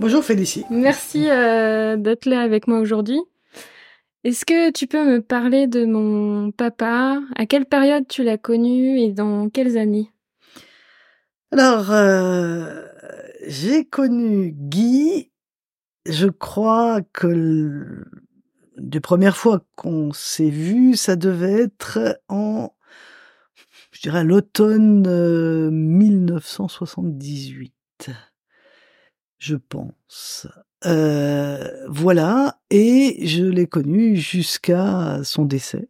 Bonjour Félicie. Merci euh, d'être là avec moi aujourd'hui. Est-ce que tu peux me parler de mon papa? À quelle période tu l'as connu et dans quelles années? Alors, euh, j'ai connu Guy, je crois que le, des premières fois qu'on s'est vu, ça devait être en, je dirais, l'automne 1978 je pense. Euh, voilà, et je l'ai connu jusqu'à son décès,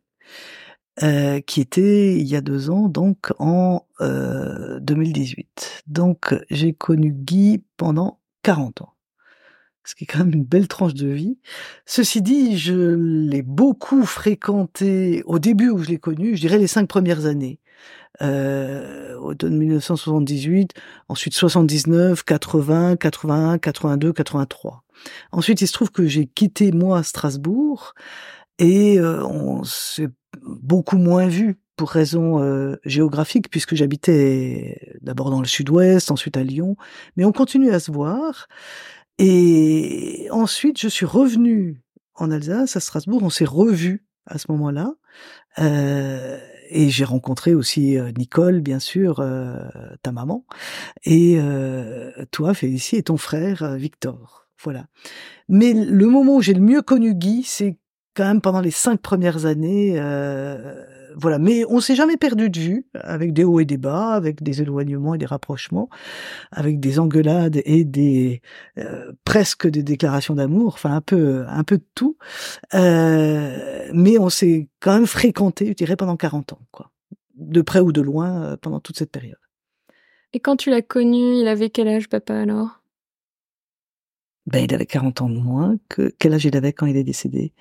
euh, qui était il y a deux ans, donc en euh, 2018. Donc j'ai connu Guy pendant 40 ans, ce qui est quand même une belle tranche de vie. Ceci dit, je l'ai beaucoup fréquenté au début où je l'ai connu, je dirais les cinq premières années euh, automne 1978, ensuite 79, 80, 81, 82, 83. Ensuite, il se trouve que j'ai quitté moi Strasbourg et euh, on s'est beaucoup moins vu pour raison euh, géographiques puisque j'habitais d'abord dans le sud-ouest, ensuite à Lyon, mais on continue à se voir. Et ensuite, je suis revenu en Alsace, à Strasbourg, on s'est revu à ce moment-là. Euh, et j'ai rencontré aussi euh, Nicole, bien sûr, euh, ta maman, et euh, toi, Félicie, et ton frère Victor. Voilà. Mais le moment où j'ai le mieux connu Guy, c'est quand même pendant les cinq premières années. Voilà. Mais on s'est jamais perdu de vue, avec des hauts et des bas, avec des éloignements et des rapprochements, avec des engueulades et des presque des déclarations d'amour, enfin un peu un peu de tout. mais on s'est quand même fréquenté, je dirais, pendant 40 ans, quoi. De près ou de loin, euh, pendant toute cette période. Et quand tu l'as connu, il avait quel âge, papa, alors? Ben, il avait 40 ans de moins. Que... Quel âge il avait quand il est décédé?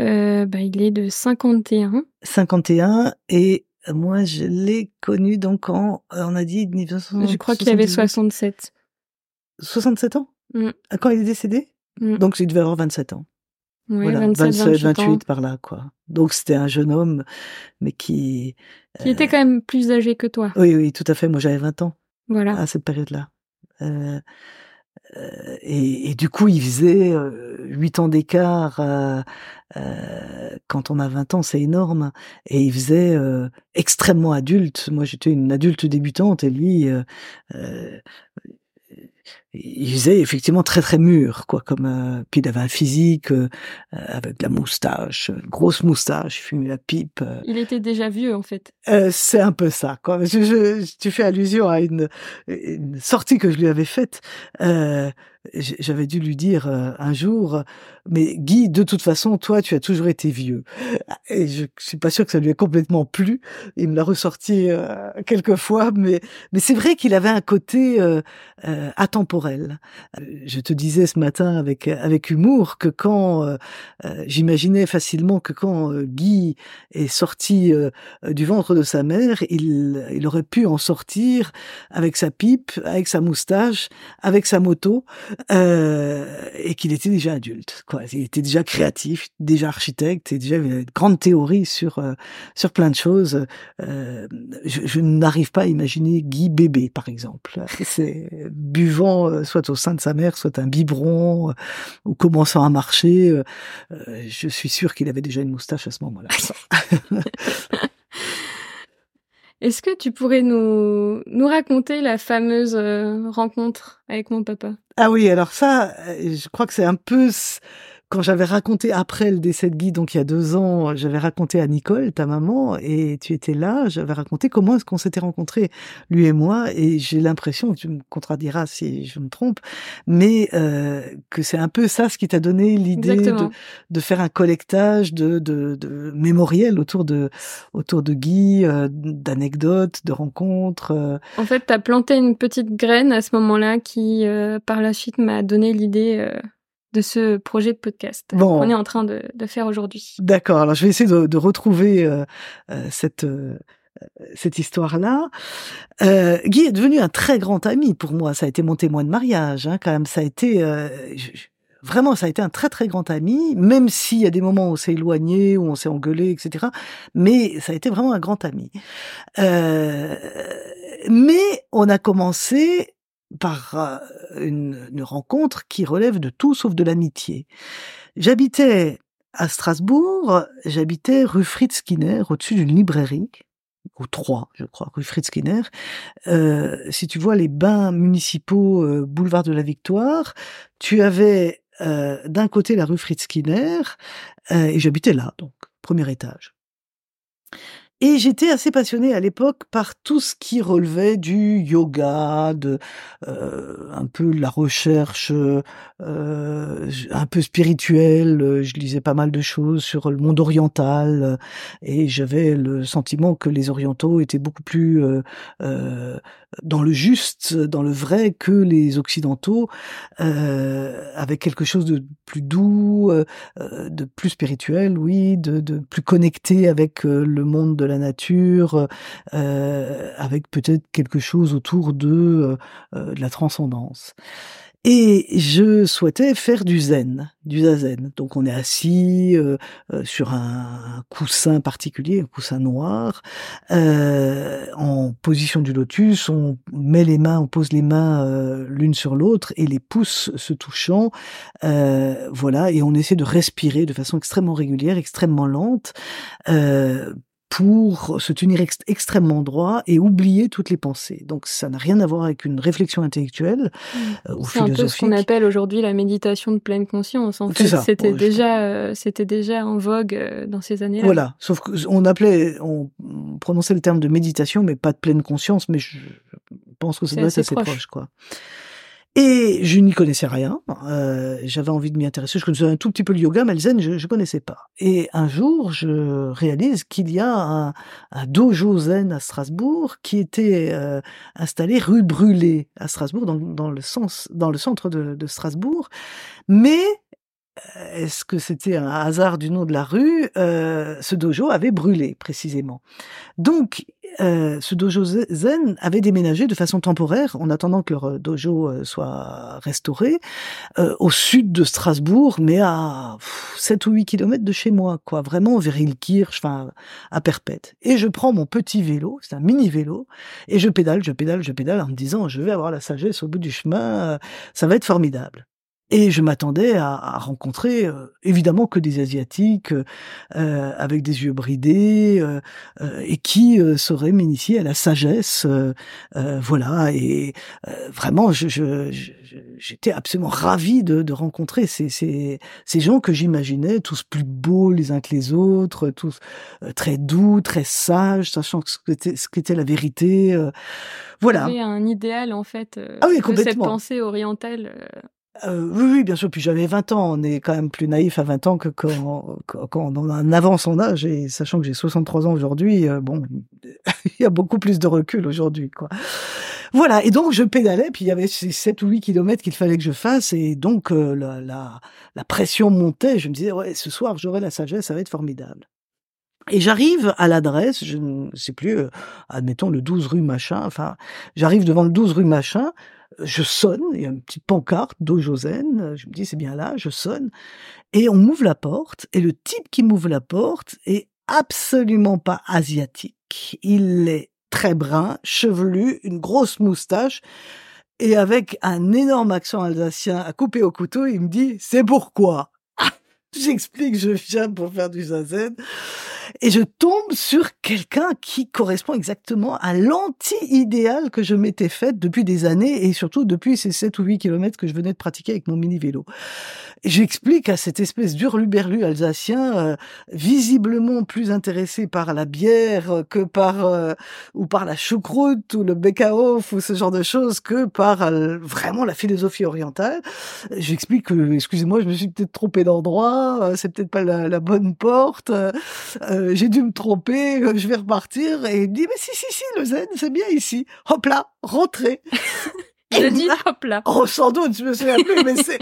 Euh, ben, Il est de 51. 51, et moi, je l'ai connu donc en, euh, on a dit, 1970. Je crois qu'il avait 67. 67 ans? Mm. Quand il est décédé? Mm. Donc, il devait avoir 27 ans. Oui, voilà, 27, 27, 28, 28 par là, quoi. Donc c'était un jeune homme, mais qui... Qui euh... était quand même plus âgé que toi. Oui, oui, tout à fait. Moi, j'avais 20 ans. Voilà. À cette période-là. Euh, et, et, du coup, il faisait 8 ans d'écart. Euh, quand on a 20 ans, c'est énorme. Et il faisait extrêmement adulte. Moi, j'étais une adulte débutante et lui il faisait effectivement très très mûr quoi comme euh, puis il avait un physique euh, avec de la moustache une grosse moustache il fumait la pipe euh. il était déjà vieux en fait. Euh, c'est un peu ça quoi. Je, je, tu fais allusion à une, une sortie que je lui avais faite. J'avais dû lui dire un jour mais Guy de toute façon toi tu as toujours été vieux. Et je, je suis pas sûr que ça lui ait complètement plu. Il me l'a ressorti quelques fois mais mais c'est vrai qu'il avait un côté atemporel je te disais ce matin avec avec humour que quand euh, j'imaginais facilement que quand euh, Guy est sorti euh, du ventre de sa mère, il aurait pu en sortir avec sa pipe, avec sa moustache, avec sa moto et qu'il était déjà adulte il était déjà créatif, déjà architecte et déjà une grande théorie sur sur plein de choses. je, je n'arrive pas à imaginer Guy bébé par exemple. C'est buvant soit au sein de sa mère, soit un biberon, euh, ou commençant à marcher. Euh, euh, je suis sûr qu'il avait déjà une moustache à ce moment-là. Est-ce que tu pourrais nous, nous raconter la fameuse rencontre avec mon papa? Ah oui, alors ça, je crois que c'est un peu quand j'avais raconté après le décès de Guy, donc il y a deux ans, j'avais raconté à Nicole, ta maman, et tu étais là, j'avais raconté comment est-ce qu'on s'était rencontrés, lui et moi, et j'ai l'impression, tu me contrediras si je me trompe, mais euh, que c'est un peu ça ce qui t'a donné l'idée de, de, faire un collectage de, de, de mémoriel autour de, autour de Guy, euh, d'anecdotes, de rencontres. Euh. En fait, tu as planté une petite graine à ce moment-là qui, euh, par la suite, m'a donné l'idée euh, de ce projet de podcast bon. qu'on est en train de, de faire aujourd'hui. D'accord. Alors je vais essayer de, de retrouver euh, euh, cette euh, cette histoire-là. Euh, Guy est devenu un très grand ami pour moi. Ça a été mon témoin de mariage, hein, quand même. Ça a été euh, je, vraiment, ça a été un très très grand ami, même s'il y a des moments où on s'est éloigné, où on s'est engueulé, etc. Mais ça a été vraiment un grand ami. Euh, mais on a commencé par euh, une, une rencontre qui relève de tout sauf de l'amitié. J'habitais à Strasbourg, j'habitais rue Fritz Skinner, au-dessus d'une librairie, ou trois, je crois, rue Fritz Skinner. Euh, si tu vois les bains municipaux euh, boulevard de la Victoire, tu avais euh, d'un côté la rue Fritz Skinner, euh, et j'habitais là, donc premier étage. Et j'étais assez passionnée à l'époque par tout ce qui relevait du yoga, de euh, un peu la recherche euh, un peu spirituelle. Je lisais pas mal de choses sur le monde oriental et j'avais le sentiment que les orientaux étaient beaucoup plus euh, euh dans le juste, dans le vrai que les occidentaux, euh, avec quelque chose de plus doux, euh, de plus spirituel, oui, de, de plus connecté avec le monde de la nature, euh, avec peut-être quelque chose autour de, euh, de la transcendance. Et je souhaitais faire du zen, du zazen. Donc on est assis euh, euh, sur un, coussin particulier, un coussin noir, euh, en position du lotus. On met les mains, on pose les mains euh, l'une sur l'autre et les pouces se touchant. voilà, et on essaie de respirer de façon extrêmement régulière, extrêmement lente, pour se tenir extrêmement droit et oublier toutes les pensées. Donc ça n'a rien à voir avec une réflexion intellectuelle mmh. euh, ou C'est un peu ce qu'on appelle aujourd'hui la méditation de pleine conscience. En fait, c'était déjà, euh, c'était déjà en vogue euh, dans ces années-là. Voilà, sauf qu'on appelait, on prononçait le terme de méditation, mais pas de pleine conscience. Mais je pense que ça doit être assez proche, proche quoi. Et je n'y connaissais rien. Euh, J'avais envie de m'y intéresser. Je connaissais un tout petit peu le yoga, mais le zen, je ne connaissais pas. Et un jour, je réalise qu'il y a un, un, dojo zen à Strasbourg qui était euh, installé rue Brûlée à Strasbourg, dans, dans, le sens, dans le centre de, de Strasbourg. Mais euh, est-ce que c'était un hasard du nom de la rue? Euh, Ce dojo avait brûlé précisément. Donc, euh, ce dojo zen avait déménagé de façon temporaire, en attendant que leur dojo soit restauré, au sud de Strasbourg, mais à 7 ou 8 kilomètres de chez moi, quoi, vraiment vers Ilkirch, enfin à Perpète. Et je prends mon petit vélo, c'est un mini vélo, et je pédale, je pédale, je pédale en me disant, je vais avoir la sagesse au bout du chemin, ça va être formidable. Et je m'attendais à, à, rencontrer euh, évidemment que des asiatiques euh, avec des yeux bridés euh, euh et qui euh, sauraient m'initier à la sagesse, voilà. Et vraiment, je, je, j'étais absolument ravi de, de rencontrer ces, ces, ces, gens que j'imaginais tous plus beaux les uns que les autres, tous très doux, très sages, sachant ce qu'était la vérité. voilà. C'était un idéal en fait ah oui, de cette pensée orientale euh, oui, oui, bien sûr. Puis j'avais 20 ans. On est quand même plus naïf à 20 ans que quand, quand, on avance son âge. Et sachant que j'ai 63 ans aujourd'hui, euh, bon, il y a beaucoup plus de recul aujourd'hui, quoi. Voilà. Et donc je pédalais. Puis il y avait ces 7 ou 8 kilomètres qu'il fallait que je fasse. Et donc euh, la, la, la pression montait. Je me disais, ouais, ce soir j'aurai la sagesse, ça va être formidable. Et j'arrive à l'adresse, je ne sais plus, admettons le 12 rue machin, enfin, j'arrive devant le 12 rue machin, je sonne, il y a une petite pancarte d'Ojosen, je me dis c'est bien là, je sonne, et on m'ouvre la porte, et le type qui m'ouvre la porte est absolument pas asiatique. Il est très brun, chevelu, une grosse moustache, et avec un énorme accent alsacien à couper au couteau, il me dit c'est pourquoi? J'explique, je viens pour faire du zazen et je tombe sur quelqu'un qui correspond exactement à l'anti-idéal que je m'étais fait depuis des années et surtout depuis ces 7 ou 8 kilomètres que je venais de pratiquer avec mon mini-vélo. J'explique à cette espèce d'hurluberlu alsacien, euh, visiblement plus intéressé par la bière que par euh, ou par la choucroute ou le bekaof ou ce genre de choses que par euh, vraiment la philosophie orientale. J'explique que, excusez-moi, je me suis peut-être trompé d'endroit, c'est peut-être pas la, bonne porte. J'ai dû me tromper, euh, je vais repartir. Et il me dit, mais si, si, si, le zen, c'est bien ici. Hop là, rentrez. Je dis hop là. Oh, sans doute, je me souviens plus, mais c'est,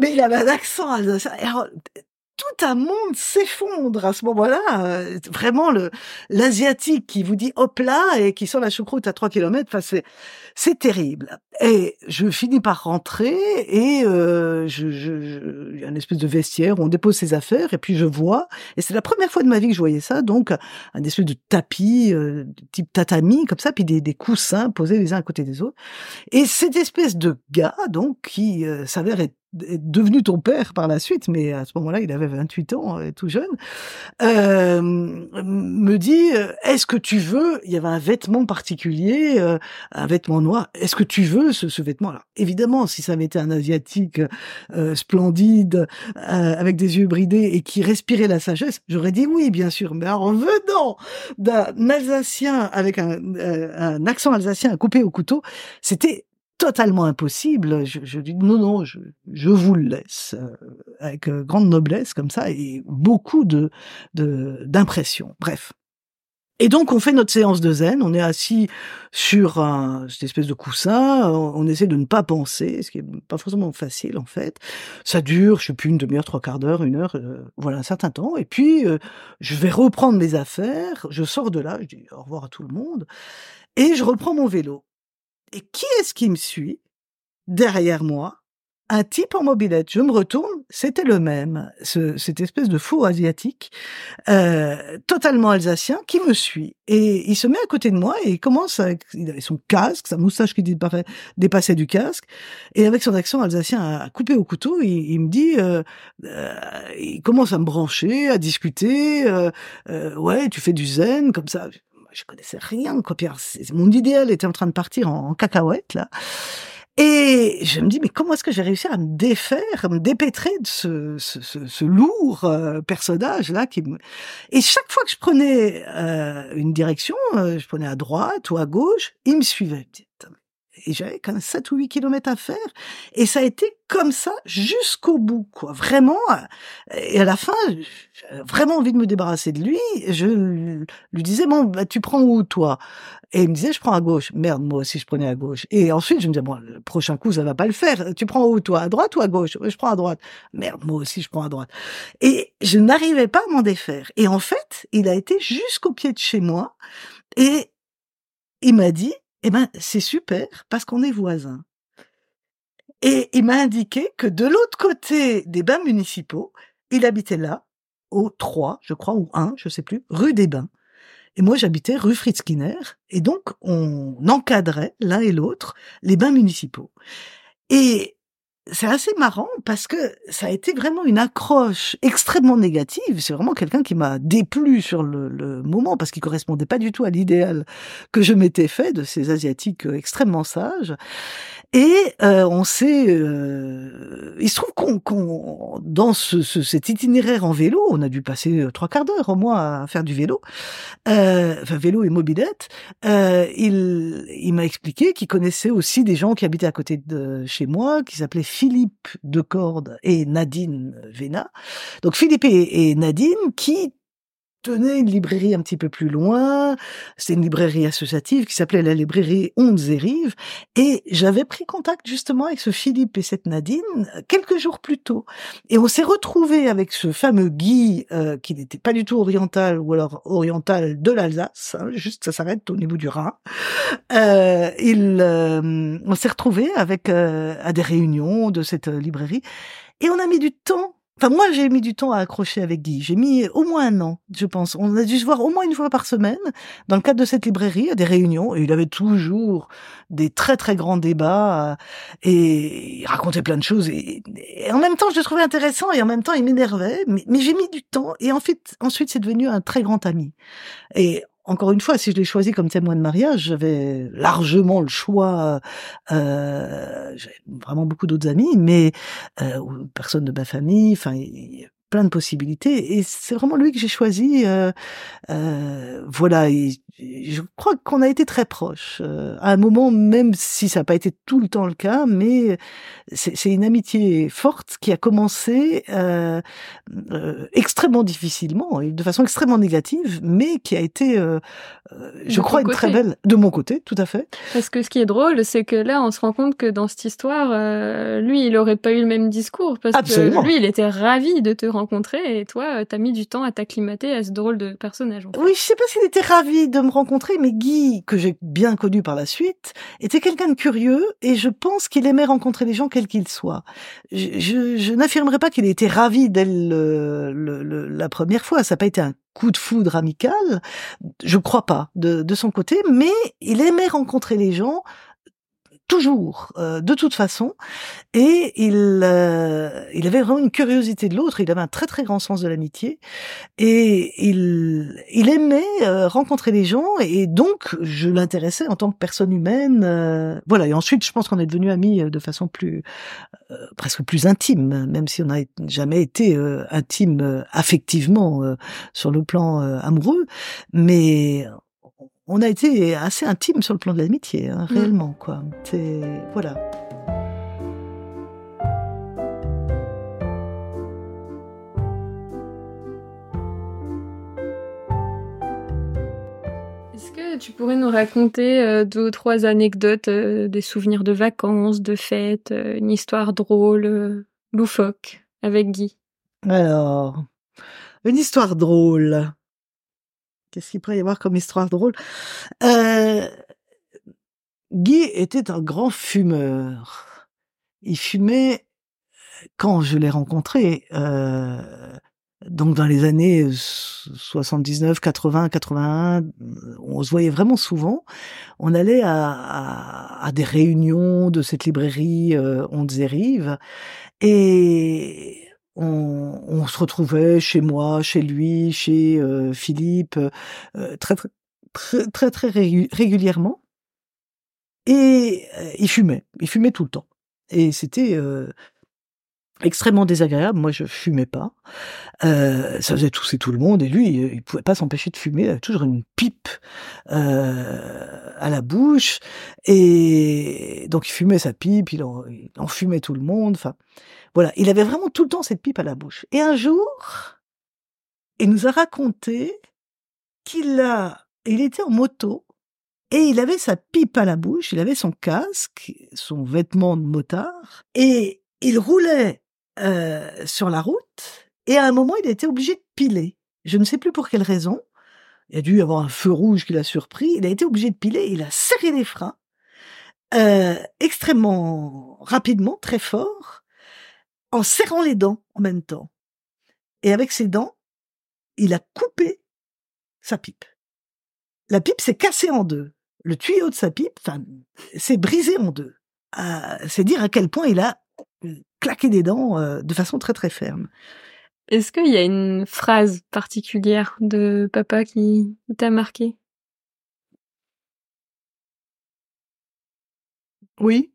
mais il avait un accent alsacien. Tout un monde s'effondre à ce moment-là. Euh, vraiment, le l'asiatique qui vous dit hop là et qui sent la choucroute à 3 kilomètres, enfin, c'est, c'est terrible. Et je finis par rentrer et euh, je, je, il y a une espèce de vestiaire où on dépose ses affaires et puis je vois, et c'est la première fois de ma vie que je voyais ça, donc un espèce de tapis euh, type tatami comme ça, puis des, des coussins posés les uns à côté des autres. Et cette espèce de gars, donc, qui euh, s'avère être devenu ton père par la suite, mais à ce moment-là, il avait 28 ans, euh, tout jeune, euh, me dit, euh, est-ce que tu veux, il y avait un vêtement particulier, un vêtement noir, est-ce que tu veux ce, ce vêtement? Alors, évidemment, si ça été un asiatique splendide, avec des yeux bridés et qui respirait la sagesse, j'aurais dit oui, bien sûr, mais en venant d'un Alsacien avec un, un accent alsacien coupé au couteau, c'était totalement impossible. Je, dis non, non, je, vous le laisse euh, avec euh, grande noblesse comme ça et beaucoup de d'impression. Bref. Et donc on fait notre séance de zen, on est assis sur cette espèce de coussin, on, essaie de ne pas penser, ce qui est pas forcément facile en fait. Ça dure, je sais plus, une demi-heure, trois quarts d'heure, une heure, euh, voilà un certain temps. Et puis je vais reprendre mes affaires, je sors de là, je dis au revoir à tout le monde, et je reprends mon vélo. Et qui est-ce qui me suit? Derrière moi un type en mobilette. Je me retourne, c'était le même, ce, cette espèce de fou asiatique, euh, totalement alsacien, qui me suit. Et il se met à côté de moi et il commence avec, il avait son casque, sa moustache qui dépassait du casque, et avec son accent alsacien à, couper au couteau, il, me dit, euh, euh, il commence à me brancher, à discuter, ouais, tu fais du zen, comme ça je connaissais rien, quoi. mon idéal était en train de partir en, cacahuète, là. Et je me dis, mais comment est-ce que j'ai réussi à me défaire, à me dépêtrer de ce, ce, ce, lourd euh, personnage là qui. Et chaque fois que je prenais euh, une direction, euh, je prenais à droite ou à gauche, il me suivait et j'avais quand même 7 ou 8 kilomètres à faire. Et ça a été comme ça jusqu'au bout, quoi. Vraiment. Et à la fin, j'avais vraiment envie de me débarrasser de lui. Je lui disais, bon, bah, tu prends où, toi? Et il me disait, je prends à gauche. Merde, moi aussi, je prenais à gauche. Et ensuite, je me disais, bon, le prochain coup, ça va pas le faire. Tu prends où, toi? À droite ou à gauche? Je prends à droite. Merde, moi aussi, je prends à droite. Et je n'arrivais pas à m'en défaire. Et en fait, il a été jusqu'au pied de chez moi. Et il m'a dit, eh ben, c'est super parce qu'on est voisins. Et il m'a indiqué que de l'autre côté des bains municipaux, il habitait là, au 3, je crois, ou 1, je sais plus, rue des Bains. Et moi, j'habitais rue Fritz Skinner. Et donc, on encadrait l'un et l'autre les bains municipaux. Et c'est assez marrant parce que ça a été vraiment une accroche extrêmement négative. C'est vraiment quelqu'un qui m'a déplu sur le, moment parce qu'il correspondait pas du tout à l'idéal que je m'étais fait de ces asiatiques extrêmement sages. Et euh, on s'est, euh, il se trouve qu'on, qu'on dans ce, ce, cet itinéraire en vélo, on a dû passer euh, trois quarts d'heure au moins à faire du vélo, euh, enfin vélo et mobilette. Euh, il, il m'a expliqué qu'il connaissait aussi des gens qui habitaient à côté de chez moi, qui s'appelaient Philippe Decorde et Nadine Véna. Donc Philippe et Nadine qui tenait une librairie un petit peu plus loin. C'est une librairie associative qui s'appelait la librairie Ondes et Rives. Et j'avais pris contact justement avec ce Philippe et cette Nadine euh, quelques jours plus tôt. Et on s'est retrouvé avec ce fameux Guy euh, qui n'était pas du tout oriental ou alors oriental de l'Alsace. Hein, juste ça s'arrête au niveau du Rhin. Euh, il, euh, on s'est retrouvé avec à des réunions de cette librairie. Et on a mis du temps Enfin, moi, j'ai mis du temps à accrocher avec Guy. J'ai mis au moins un an, je pense. On a dû se voir au moins une fois par semaine dans le cadre de cette librairie, à des réunions. Et il avait toujours des très très grands débats euh, et il racontait plein de choses. Et, en même temps, je le trouvais intéressant et en même temps, il m'énervait. Mais, mais j'ai mis du temps. Et ensuite, ensuite, c'est devenu un très grand ami. Et encore une fois, si je l'ai choisi comme témoin de mariage, j'avais largement le choix. Euh, j'avais vraiment beaucoup d'autres amis, mais euh, personne de ma famille. Enfin, plein de possibilités. Et c'est vraiment lui que j'ai choisi. Euh, euh, voilà, je crois qu'on a été très proches. Euh, à un moment, même si ça n'a pas été tout le temps le cas, mais c'est une amitié forte qui a commencé extrêmement difficilement, et de façon extrêmement négative, mais qui a été, je crois, une très belle de mon côté, tout à fait. Parce que ce qui est drôle, c'est que là, on se rend compte que dans cette histoire, lui, il aurait pas eu le même discours, parce que lui, il était ravi de te rencontrer et toi, t'as mis du temps à t'acclimater à ce drôle de personnage. Oui, je sais pas s'il était ravi de me rencontrer, mais Guy, que j'ai bien connu par la suite, était quelqu'un de curieux et je pense qu'il aimait rencontrer les gens quels qu'ils soient. Je, je, je n'affirmerai pas qu'il était ravi dès le, le, la première fois. Ça n'a pas été un coup de foudre amical, je crois pas de, de son côté, mais il aimait rencontrer les gens toujours, euh, de toute façon. Et il, euh, il avait vraiment une curiosité de l'autre. Il avait un très très grand sens de l'amitié. Et il, il aimait euh, rencontrer les gens. Et donc, je l'intéressais en tant que personne humaine. voilà. Et ensuite, je pense qu'on est devenus amis de façon plus, presque plus intime, même si on n'a jamais été intime affectivement sur le plan amoureux. Mais on a été assez intime sur le plan de l'amitié, hein, mm. réellement, quoi. C'est voilà. Est-ce que tu pourrais nous raconter euh, deux ou trois anecdotes, euh, des souvenirs de vacances, de fêtes, euh, une histoire drôle, loufoque, avec Guy? Alors, une histoire drôle. Qu'est-ce qu'il pourrait y avoir comme histoire drôle euh, Guy était un grand fumeur. Il fumait quand je l'ai rencontré, euh, donc dans les années 79, 80, 81, on se voyait vraiment souvent. On allait à, des réunions de cette librairie euh, Ondes et Rives, et on, se retrouvait chez moi, chez lui, chez euh, Philippe, euh, très, très, très, très, régulièrement. Et euh, il fumait, il fumait tout le temps. Et c'était extrêmement désagréable. Moi, je fumais pas. ça faisait tousser tout le monde. Et lui, il pouvait pas s'empêcher de fumer. Il avait toujours une pipe à la bouche. Et donc, il fumait sa pipe, il en, il en fumait tout le monde. Enfin, voilà, il avait vraiment tout le temps cette pipe à la bouche. Et un jour, il nous a raconté qu'il a, il était en moto et il avait sa pipe à la bouche, il avait son casque, son vêtement de motard et il roulait euh, sur la route et à un moment il été obligé de piler. Je ne sais plus pour quelle raison. Il a dû avoir un feu rouge qui l'a surpris. Il a été obligé de piler. Il a serré les freins euh, extrêmement rapidement, très fort en serrant les dents en même temps. Et avec ses dents, il a coupé sa pipe. La pipe s'est cassée en deux. Le tuyau de sa pipe, s'est brisé en deux. Euh, c'est dire à quel point il a euh, claqué des dents euh, de façon très très ferme. Est-ce qu'il y a une phrase particulière de papa qui t'a marqué? Oui.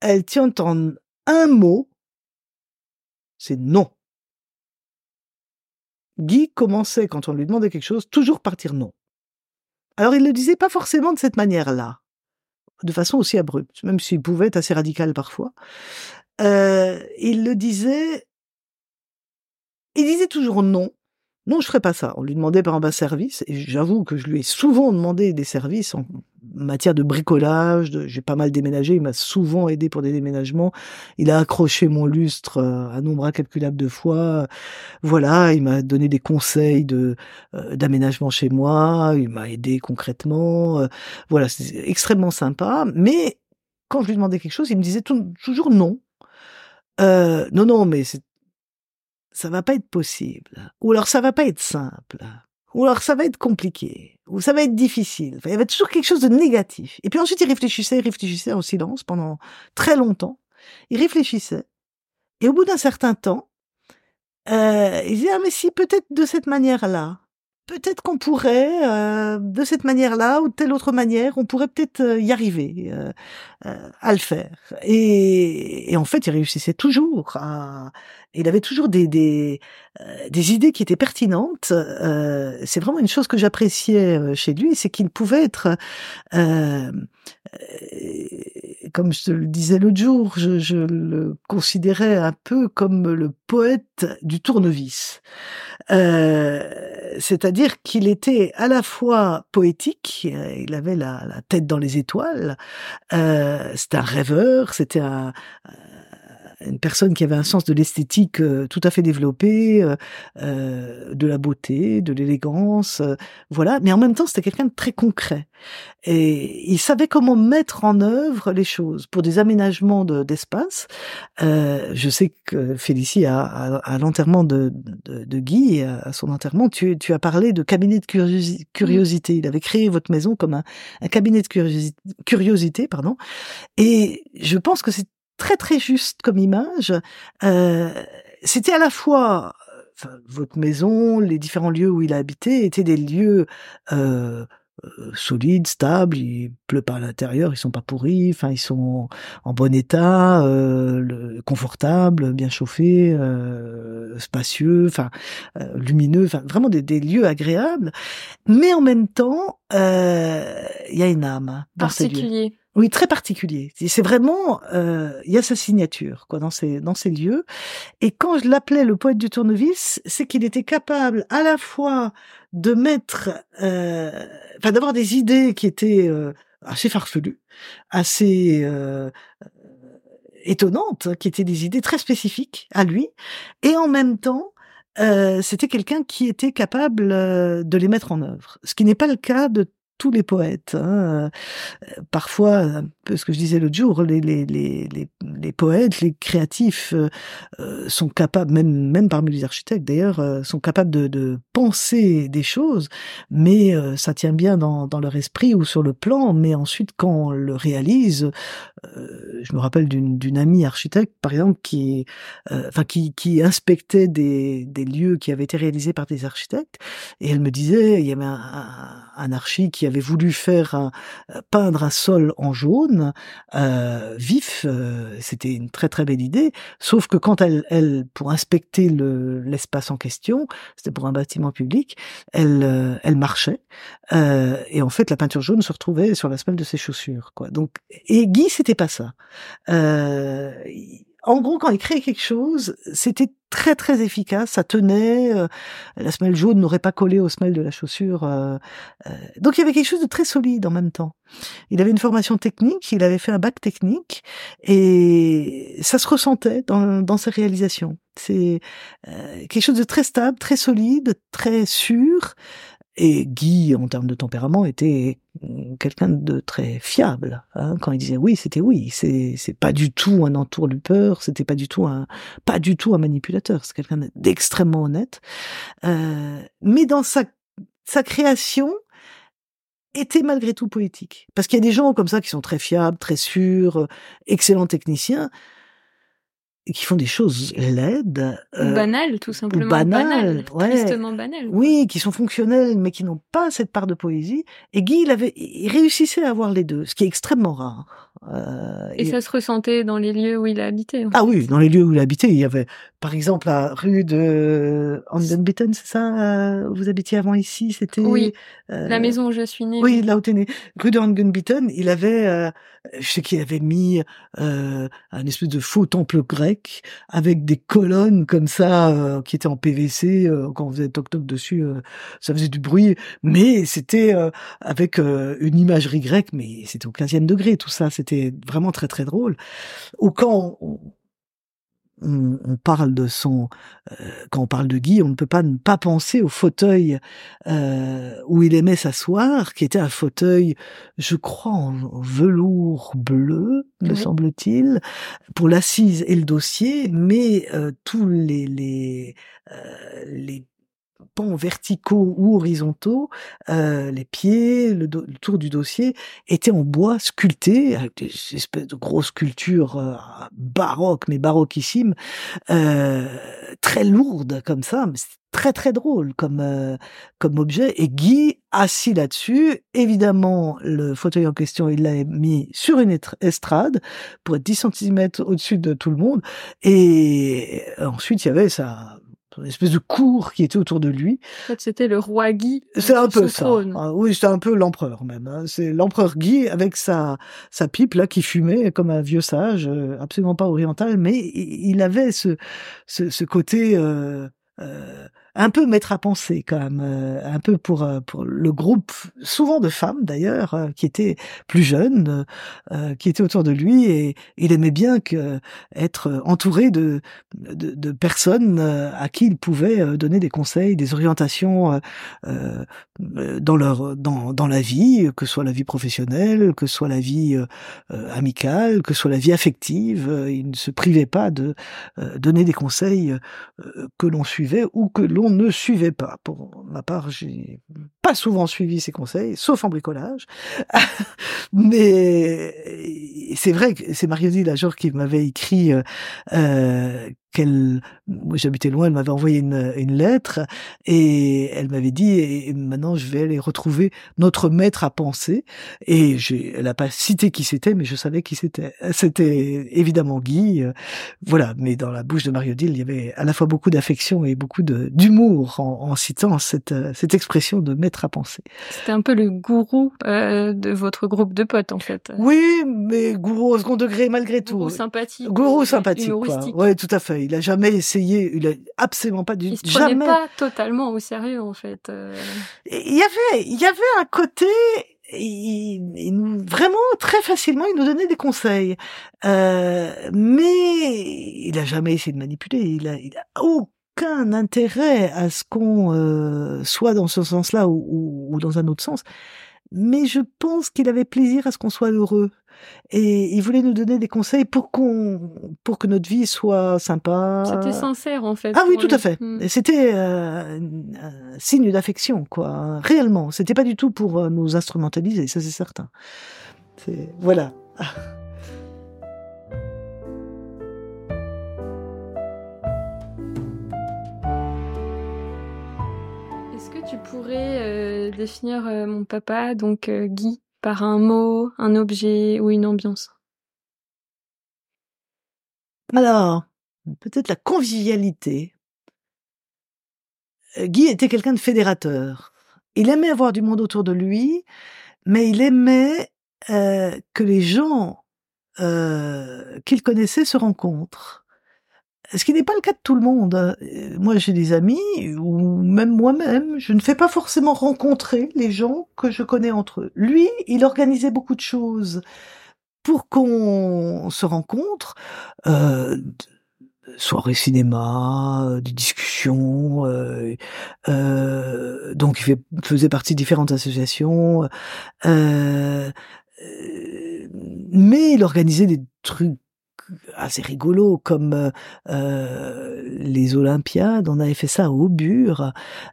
Elle tient en un mot, c'est non. Guy commençait, quand on lui demandait quelque chose, toujours par dire non. Alors il ne le disait pas forcément de cette manière-là, de façon aussi abrupte, même s'il pouvait être assez radical parfois. Euh, il le disait, il disait toujours non, non, je ferai pas ça. On lui demandait par exemple un service, et j'avoue que je lui ai souvent demandé des services en matière de bricolage. J'ai pas mal déménagé, il m'a souvent aidé pour des déménagements. Il a accroché mon lustre euh, un nombre incalculable de fois. Voilà, il m'a donné des conseils de euh, d'aménagement chez moi. Il m'a aidé concrètement. Euh, voilà, c'est extrêmement sympa. Mais quand je lui demandais quelque chose, il me disait toujours non. Euh, non, non, mais c'est ça va pas être possible, ou alors ça va pas être simple, ou alors ça va être compliqué, ou ça va être difficile. il y avait toujours quelque chose de négatif. Et puis ensuite, il réfléchissait, il réfléchissait en silence pendant très longtemps. Il réfléchissait. Et au bout d'un certain temps, euh, il disait, ah mais si, peut-être de cette manière-là, peut-être qu'on pourrait, euh, de cette manière-là ou de telle autre manière, on pourrait peut-être euh, y arriver euh, à le faire. Et, et, en fait, il réussissait toujours. À, il avait toujours des, des, des idées qui étaient pertinentes. c'est vraiment une chose que j'appréciais chez lui, c'est qu'il pouvait être, comme je le disais l'autre jour, je, le considérais un peu comme le poète du tournevis. C'est-à-dire dire qu'il était à la fois poétique, euh, il avait la, tête dans les étoiles, euh, c'était un rêveur, c'était un, euh, une personne qui avait un sens de l'esthétique euh, tout à fait développé, euh, euh, de la beauté, de l'élégance, voilà. Mais en même temps, c'était quelqu'un de très concret. Et il savait comment mettre en œuvre les choses pour des aménagements d'espace. je sais que Félicie, à, l'enterrement de, de, de, Guy, à son enterrement, tu, tu as parlé de cabinet de curiosité. Il avait créé votre maison comme un, un cabinet de curiosité, curiosité, pardon. Et je pense que c'est très très juste comme image. Euh, c'était à la fois enfin, votre maison, les différents lieux où il a habité étaient des lieux euh, euh, solides, stables. Il pleut pas à l'intérieur, ils sont pas pourris. Enfin, ils sont en bon état, euh, confortables, bien chauffés, euh, spacieux, enfin lumineux. Enfin, vraiment des, lieux agréables. Mais en même temps, il y a une âme dans ces lieux. Oui, très particulier. C'est vraiment, euh, il y a sa signature quoi dans ces dans ces lieux. Et quand je l'appelais le poète du tournevis, c'est qu'il était capable à la fois de mettre, euh, enfin d'avoir des idées qui étaient euh, assez farfelues, assez euh, étonnantes, qui étaient des idées très spécifiques à lui, et en même temps euh, c'était quelqu'un qui était capable euh, de les mettre en œuvre, ce qui n'est pas le cas de tous les poètes. Hein. Euh, parfois, un peu ce que je disais l'autre jour, les, les, les, les, poètes, les créatifs euh, euh, sont capables, même, même parmi les architectes d'ailleurs, sont capables de, de, penser des choses, mais ça tient bien dans, dans, leur esprit ou sur le plan, mais ensuite quand on le réalise, je me rappelle d'une amie architecte, par exemple, qui, qui, qui inspectait des, des lieux qui avaient été réalisés par des architectes, et elle me disait, il y avait un, un, un archi qui avait voulu faire un, euh, peindre un sol en jaune euh, vif. Euh, c'était une très très belle idée. Sauf que quand elle, elle pour inspecter le, l'espace en question, c'était pour un bâtiment public, elle, euh, elle marchait euh, et en fait la peinture jaune se retrouvait sur la semelle de ses chaussures. Quoi. Donc et Guy c'était pas ça. Euh, en gros, quand il créait quelque chose, c'était très très efficace, ça tenait, euh, la semelle jaune n'aurait pas collé aux semelles de la chaussure. Euh, euh, donc il y avait quelque chose de très solide en même temps. Il avait une formation technique, il avait fait un bac technique, et ça se ressentait dans, dans ses réalisations. C'est quelque chose de très stable, très solide, très sûr. Et Guy, en termes de tempérament, était quelqu'un de très fiable. Hein. Quand il disait oui, c'était oui. C'est pas du tout un entourlupeur, c'était pas du tout un pas du tout un manipulateur. C'est quelqu'un d'extrêmement honnête. Euh, mais dans sa sa création était malgré tout poétique. Parce qu'il y a des gens comme ça qui sont très fiables, très sûrs, excellents techniciens, qui font des choses laides, euh, banales tout simplement, banales, tristement banales. Oui, qui sont fonctionnelles mais qui n'ont pas cette part de poésie. Et Guy, il avait, il réussissait à avoir les deux, ce qui est extrêmement rare. Euh, et, ça se ressentait dans les lieux où il a habité. Ah oui, dans les lieux où il a habité, il y avait, par exemple, la rue de Andenbitten, c'est ça euh, Vous habitiez avant ici C'était oui, euh, la maison où je suis née. Oui, là où t'es né. Rue de Andenbitten, il avait, euh, je sais qu'il avait mis un espèce de faux temple grec avec des colonnes comme ça qui étaient en PVC. quand on faisait toc toc dessus, ça faisait du bruit, mais c'était avec une imagerie grecque, mais c'était au 15e degré tout ça. C'était vraiment très très drôle. Ou quand on, on, parle de son, euh, quand on parle de Guy, on ne peut pas ne pas penser au fauteuil euh, où il aimait s'asseoir, qui était un fauteuil, je crois, en, velours bleu, me semble-t-il, pour l'assise et le dossier, mais euh, tous les les, les pans verticaux ou horizontaux, euh, les pieds, le, tour du dossier étaient en bois sculpté avec des espèces de grosses sculptures euh, baroques, mais baroquissimes, euh, très lourdes comme ça, mais très très drôle comme comme objet. Et Guy assis là-dessus, évidemment le fauteuil en question, il l'a mis sur une estrade pour être 10 cm au-dessus de tout le monde. Et ensuite il y avait ça une espèce de cour qui était autour de lui. En fait, c'était le roi Guy. C'est un peu ça. Ah, oui, c'était un peu l'empereur même. Hein. C'est l'empereur Guy avec sa sa pipe là qui fumait comme un vieux sage, euh, absolument pas oriental, mais il avait ce ce, ce côté euh, euh, un peu mettre à penser quand même, euh, un peu pour euh, pour le groupe, souvent de femmes d'ailleurs, euh, qui étaient plus jeunes, qui étaient autour de lui, et il aimait bien que être entouré de de, de personnes à qui il pouvait donner des conseils, des orientations dans leur dans dans la vie, que ce soit la vie professionnelle, que ce soit la vie amicale, que ce soit la vie affective. il ne se privait pas de donner des conseils que l'on suivait ou que l'on ne suivait pas. Pour ma part, j'ai pas souvent suivi ses conseils, sauf en bricolage. Mais c'est vrai que c'est Marie-Odile Lajor qui m'avait écrit euh, euh qu'elle, moi j'habitais loin, elle m'avait envoyé une, une, lettre et elle m'avait dit et maintenant je vais aller retrouver notre maître à penser et elle n'a pas cité qui c'était mais je savais qui c'était. C'était évidemment Guy, euh, voilà. Mais dans la bouche de Marie-Odile, il y avait à la fois beaucoup d'affection et beaucoup d'humour en, en, citant cette, cette expression de maître à penser. C'était un peu le gourou euh, de votre groupe de potes en fait. Oui, mais gourou au second degré malgré tout. Gourou sympathique. Gourou sympathique. Oui, tout à fait il a jamais essayé, il a absolument pas du il se jamais. pas totalement au sérieux en fait. Euh. Il y avait, il y avait un côté, il, il, vraiment très facilement, il nous donnait des conseils, euh, mais il a jamais essayé de manipuler. Il a, il a aucun intérêt à ce qu'on euh, soit dans ce sens-là ou, ou, ou, dans un autre sens. Mais je pense qu'il avait plaisir à ce qu'on soit heureux et il voulait nous donner des conseils pour qu'on pour que notre vie soit sympa. C'était sincère en fait. Ah oui, tout à fait. Mm. C'était euh, un signe d'affection quoi, réellement. C'était pas du tout pour euh, nous instrumentaliser, ça c'est certain. C'est voilà. Est-ce que tu pourrais euh, définir mon papa, donc Guy? Par un mot, un objet ou une ambiance Alors, peut-être la convivialité. Euh, Guy était quelqu'un de fédérateur. Il aimait avoir du monde autour de lui, mais il aimait euh, que les gens euh, qu'il connaissait se rencontrent ce qui n'est pas le cas de tout le monde. Euh, moi, j'ai des amis, ou même moi-même, je ne fais pas forcément rencontrer les gens que je connais entre eux. Lui, il organisait beaucoup de choses pour qu'on se rencontre. Euh, soirées cinéma, euh, des discussions. Euh, donc, il faisait partie de différentes associations. Mais il organisait des trucs assez rigolo comme euh, euh, les Olympiades. On avait fait ça au Bure,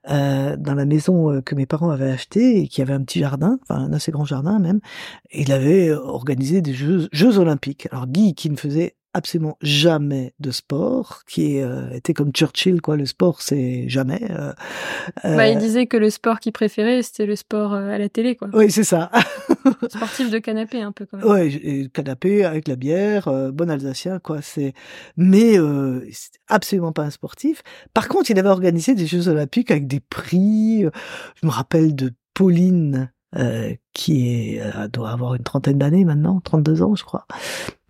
euh, dans la maison euh, que mes parents avaient achetée et qui avait un petit jardin, enfin un assez grand jardin même. Il avait organisé des jeux, jeux olympiques. Alors Guy, qui ne faisait absolument jamais de sport, qui euh, était comme Churchill, quoi. Le sport, c'est jamais. Euh, bah, il euh, disait que le sport qu'il préférait, c'était le sport à la télé, quoi. Oui, c'est ça. Sportif de canapé, un peu, quand même. Ouais, canapé avec la bière, bon alsacien, quoi. C'est, mais absolument pas un sportif. Par contre, il avait organisé des Jeux Olympiques avec des prix. Je me rappelle de Pauline. qui est, doit avoir une trentaine d'années maintenant, 32 ans je crois,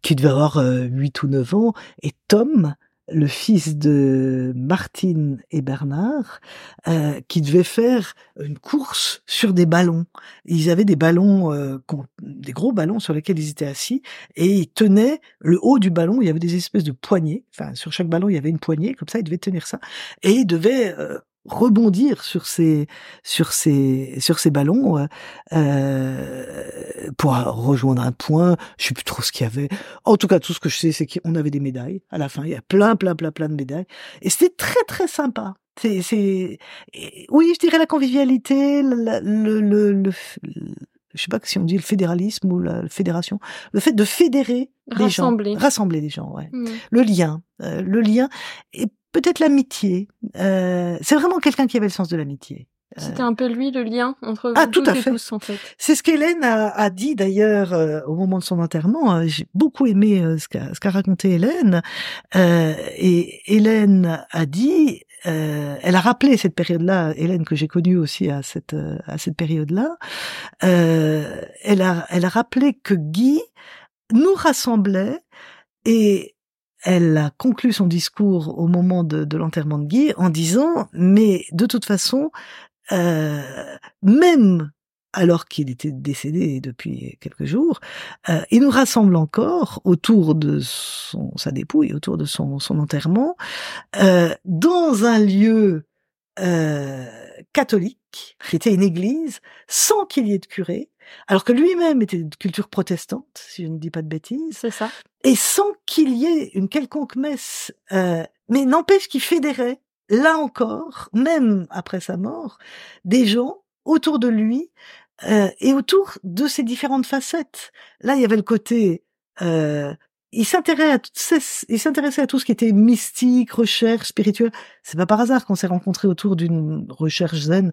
qui devait avoir 8 euh, ou 9 ans, et Tom, le fils de Martine et Bernard, euh, qui devait faire une course sur des ballons. Ils avaient des ballons, euh, des gros ballons sur lesquels ils étaient assis, et ils tenaient le haut du ballon. Il y avait des espèces de poignées. Enfin, sur chaque ballon, il y avait une poignée, comme ça, ils devaient tenir ça, et ils devaient euh, rebondir sur ces sur ces sur ces ballons euh, euh, pour rejoindre un point. Je sais plus trop ce qu'il y avait. En tout cas, tout ce que je sais, c'est qu'on avait des médailles à la fin. Il y a plein, plein, plein, plein de médailles, et c'était très, très sympa. C'est, c'est, oui, je dirais la convivialité, le, le, le, je sais pas si on dit le fédéralisme ou la fédération, le fait de fédérer rassembler. les gens, rassembler les gens, ouais. Mmh. Le lien, euh, le lien. Et peut-être l'amitié. Euh, c'est vraiment quelqu'un qui avait le sens de l'amitié. Euh, C'était un peu lui le lien entre ah, vous tout à et fait. tous en fait. C'est ce qu'Hélène a, a, dit d'ailleurs euh, au moment de son enterrement. Euh, j'ai beaucoup aimé ce qu'a ce qu'a raconté Hélène. et Hélène a dit, elle a rappelé cette période-là, Hélène que j'ai connue aussi à cette à cette période-là. elle a elle a rappelé que Guy nous rassemblait et elle a conclu son discours au moment de, l'enterrement de Guy en disant mais de toute façon euh, même alors qu'il était décédé depuis quelques jours, euh, il nous rassemble encore autour de sa dépouille, autour de son, enterrement, euh, dans un lieu euh, catholique, qui était une église, sans qu'il y ait de curé, alors que lui-même était de culture protestante, si je ne dis pas de bêtises. C'est ça. Et sans qu'il y ait une quelconque messe, euh, mais n'empêche qu'il fédérait, là encore, même après sa mort, des gens autour de lui euh, et autour de ces différentes facettes. Là, il y avait le côté, euh, il s'intéressait à, tout, ce qui était mystique, recherche, spirituelle. C'est pas par hasard qu'on s'est rencontrés autour d'une recherche zen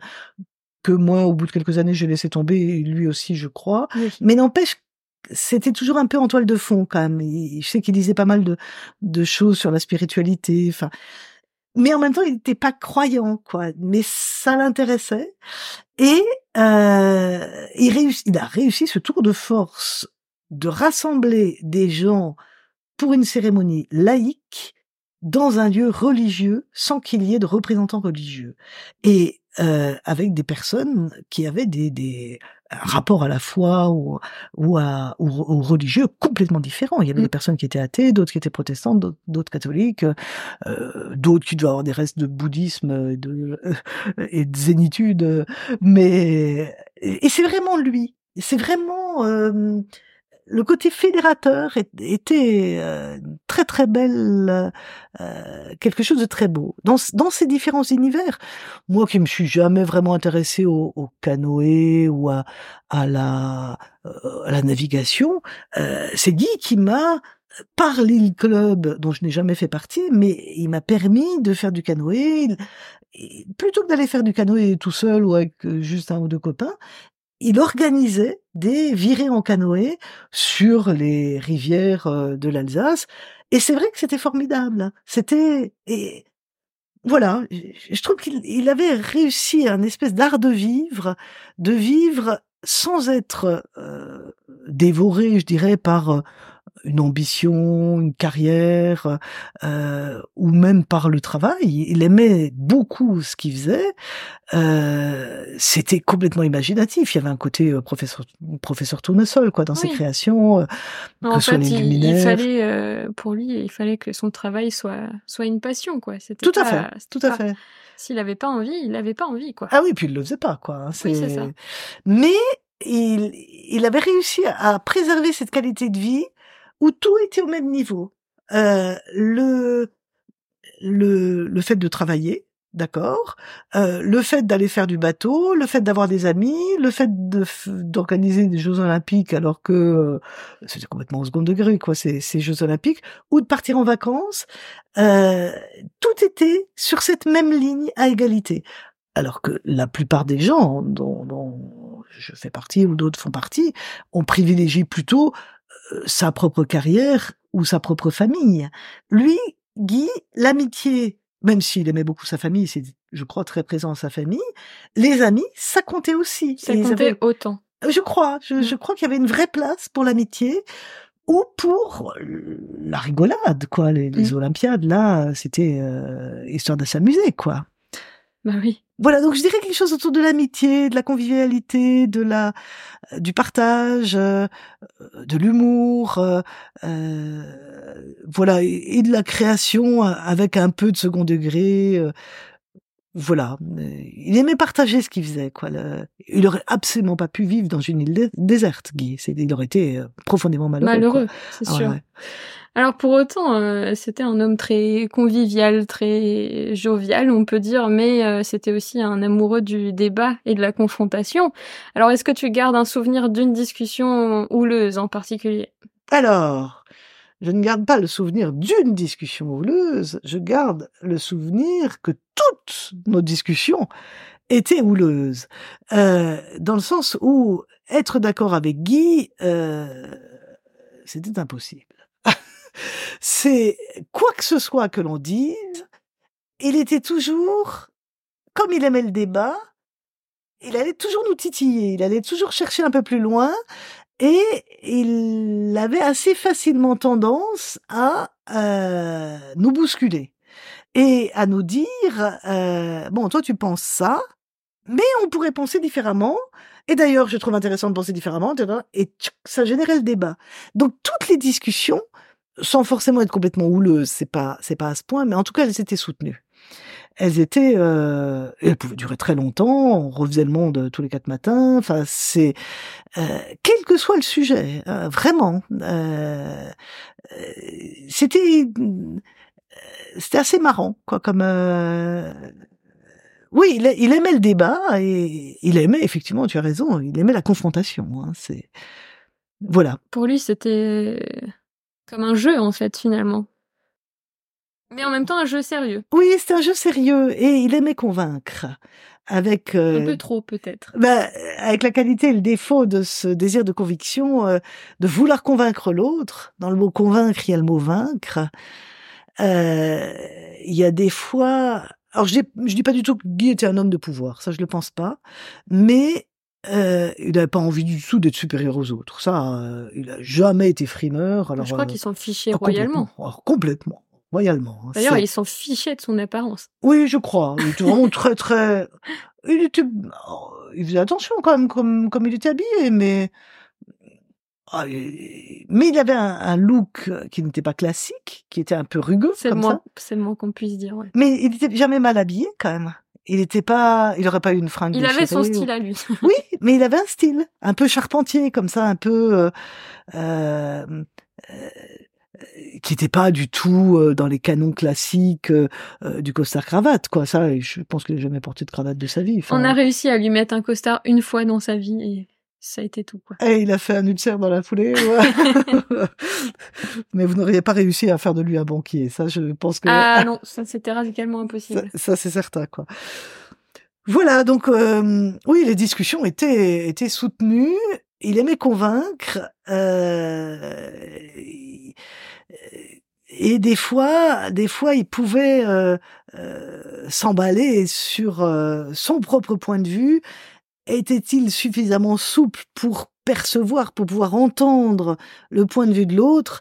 que moi, au bout de quelques années, j'ai laissé tomber, et lui aussi, je crois. Oui. Mais n'empêche, c'était toujours un peu en toile de fond quand même. je sais qu'il disait pas mal de, de choses sur la spiritualité. Enfin, mais en même temps, il n'était pas croyant, quoi. Mais ça l'intéressait. Et euh, il, réussit, il a réussi ce tour de force de rassembler des gens pour une cérémonie laïque dans un lieu religieux sans qu'il y ait de représentants religieux. Et euh, avec des personnes qui avaient des, des rapports à la foi ou, ou, à, ou, ou religieux complètement différents. Il y avait Mm. des personnes qui étaient athées, d'autres qui étaient protestantes, d'autres- catholiques, euh, d'autres qui devaient avoir des restes de bouddhisme et de, et de zénitude. Mais et c'est vraiment lui. C'est vraiment euh, le côté fédérateur était euh, très très belle, euh, quelque chose de très beau. Dans, dans ces différents univers, moi qui me suis jamais vraiment intéressé au, au canoë ou à, à la, euh, à la navigation, euh, c'est Guy qui m'a par l'île club dont je n'ai jamais fait partie, mais il m'a permis de faire du canoë. Plutôt que d'aller faire du canoë tout seul ou avec euh, juste un ou deux copains, il organisait des virées en canoë sur les rivières euh, de l'Alsace. Et c'est vrai que c'était formidable. C'était et voilà, je trouve qu'il il avait réussi un espèce d'art de vivre, de vivre sans être euh, dévoré, je dirais, par euh, une ambition, une carrière, euh, ou même par le travail. Il aimait beaucoup ce qu'il faisait. Euh, C'était complètement imaginatif. Il y avait un côté euh, professeur, professeur tournesol quoi dans ses créations. euh, En fait, il, il fallait, euh, pour lui, il fallait que son travail soit, soit une passion, quoi. C'était Tout à pas- fait, tout à pas- fait. S'il avait pas envie, il avait pas envie, quoi. Ah oui, puis il le faisait pas, quoi. hein, Oui, c'est ça. Mais il, il avait réussi à préserver cette qualité de vie où tout était au même niveau. Euh, le, le, le fait de travailler, d'accord, euh, le fait d'aller faire du bateau, le fait d'avoir des amis, le fait d'organiser des Jeux Olympiques alors que euh, c'était complètement au second degré, quoi, ces, ces Jeux Olympiques, ou de partir en vacances, euh, tout était sur cette même ligne à égalité. Alors que la plupart des gens dont, dont je fais partie ou d'autres font partie, on privilégie plutôt sa propre carrière ou sa propre famille. Lui, Guy, l'amitié, même s'il aimait beaucoup sa famille, c'est, je crois, très présent à sa famille, les amis, ça comptait aussi. Ça Et comptait avaient- autant. je crois, je, Mm. je crois qu'il y avait une vraie place pour l'amitié ou pour la rigolade, quoi. Les, les Mm. Olympiades, là, c'était euh, histoire de s'amuser, quoi. Bah oui. Voilà, donc je dirais quelque chose autour de l'amitié, de la convivialité, de la, euh, du partage, euh, euh, de l'humour, voilà, et, de la création avec un peu de second degré. Voilà, il aimait partager ce qu'il faisait. Quoi. Le- il aurait absolument pas pu vivre dans une île dé- déserte, Guy. C'est- Il aurait été euh, profondément malheureux. Malheureux, c'est Ah sûr. ouais. Alors pour autant, euh, c'était un homme très convivial, très jovial, on peut dire, mais euh, c'était aussi un amoureux du débat et de la confrontation. Alors est-ce que tu gardes un souvenir d'une discussion houleuse en particulier? Alors, je ne garde pas le souvenir d'une discussion houleuse, je garde le souvenir que toutes nos discussions étaient houleuses. Euh, dans le sens où être d'accord avec Guy, euh, c'était impossible. C'est quoi que ce soit que l'on dise, il était toujours, comme il aimait le débat, il allait toujours nous titiller, il allait toujours chercher un peu plus loin, et il avait assez facilement tendance à euh, nous bousculer et à nous dire euh, bon toi tu penses ça mais on pourrait penser différemment. Et d'ailleurs je trouve intéressant de penser différemment et ça générait le débat. Donc toutes les discussions sans forcément être complètement houleuses c'est pas c'est pas à ce point mais en tout cas elles étaient soutenues elles étaient, euh, elles pouvaient durer très longtemps. On refaisait le monde tous les quatre matins. Enfin, c'est euh, quel que soit le sujet, euh, vraiment. Euh, c'était c'était assez marrant, quoi. Comme oui, il, il, aimait le débat et il aimait effectivement. Tu as raison. Il aimait la confrontation. Hein, c'est voilà. Pour lui, c'était comme un jeu en fait finalement. Mais en même temps, un jeu sérieux. Oui, c'est un jeu sérieux et il aimait convaincre. Avec euh, un peu trop peut-être. Ben, avec la qualité et le défaut de ce désir de conviction, euh, de vouloir convaincre l'autre. Dans le mot convaincre, il y a le mot vaincre. Euh, il y a des fois. Alors je dis, dis pas du tout que Guy était un homme de pouvoir, ça je le pense pas. Mais euh, il n'avait pas envie du tout d'être supérieur aux autres. Ça, euh, il a jamais été frimeur. Alors, je crois qu'ils s'en fichaient royalement. Complètement. complètement royalement. Hein. D'ailleurs, il s'en fichait de son apparence. Oui, je crois. Il était vraiment très, très. Il était. Oh, il faisait attention quand même, comme, comme il était habillé, mais. Ah, mais il avait un, look qui n'était pas classique, qui était un peu rugueux. C'est le moins, c'est le moins qu'on puisse dire. Ouais. Mais il était jamais mal habillé quand même. Il n'était pas, il aurait pas eu une fringue. Il avait son style à lui. oui, mais il avait un style, un peu charpentier comme ça, un peu. Euh, euh, qui n'était pas du tout euh, dans les canons classiques euh, euh, du costard cravate quoi. Ça je pense qu'il n'a jamais porté de cravate de sa vie. On a réussi à lui mettre un costard une fois dans sa vie et ça a été tout quoi. Et il a fait un ulcère dans la foulée ouais. mais vous n'auriez pas réussi à faire de lui un banquier. Ça je pense que ah non ça c'était radicalement impossible. Ça, c'est certain quoi. Voilà donc oui les discussions étaient étaient soutenues. Il aimait convaincre euh, et des fois, des fois, il pouvait euh, euh, s'emballer sur euh, son propre point de vue. Était-il suffisamment souple pour percevoir, pour pouvoir entendre le point de vue de l'autre?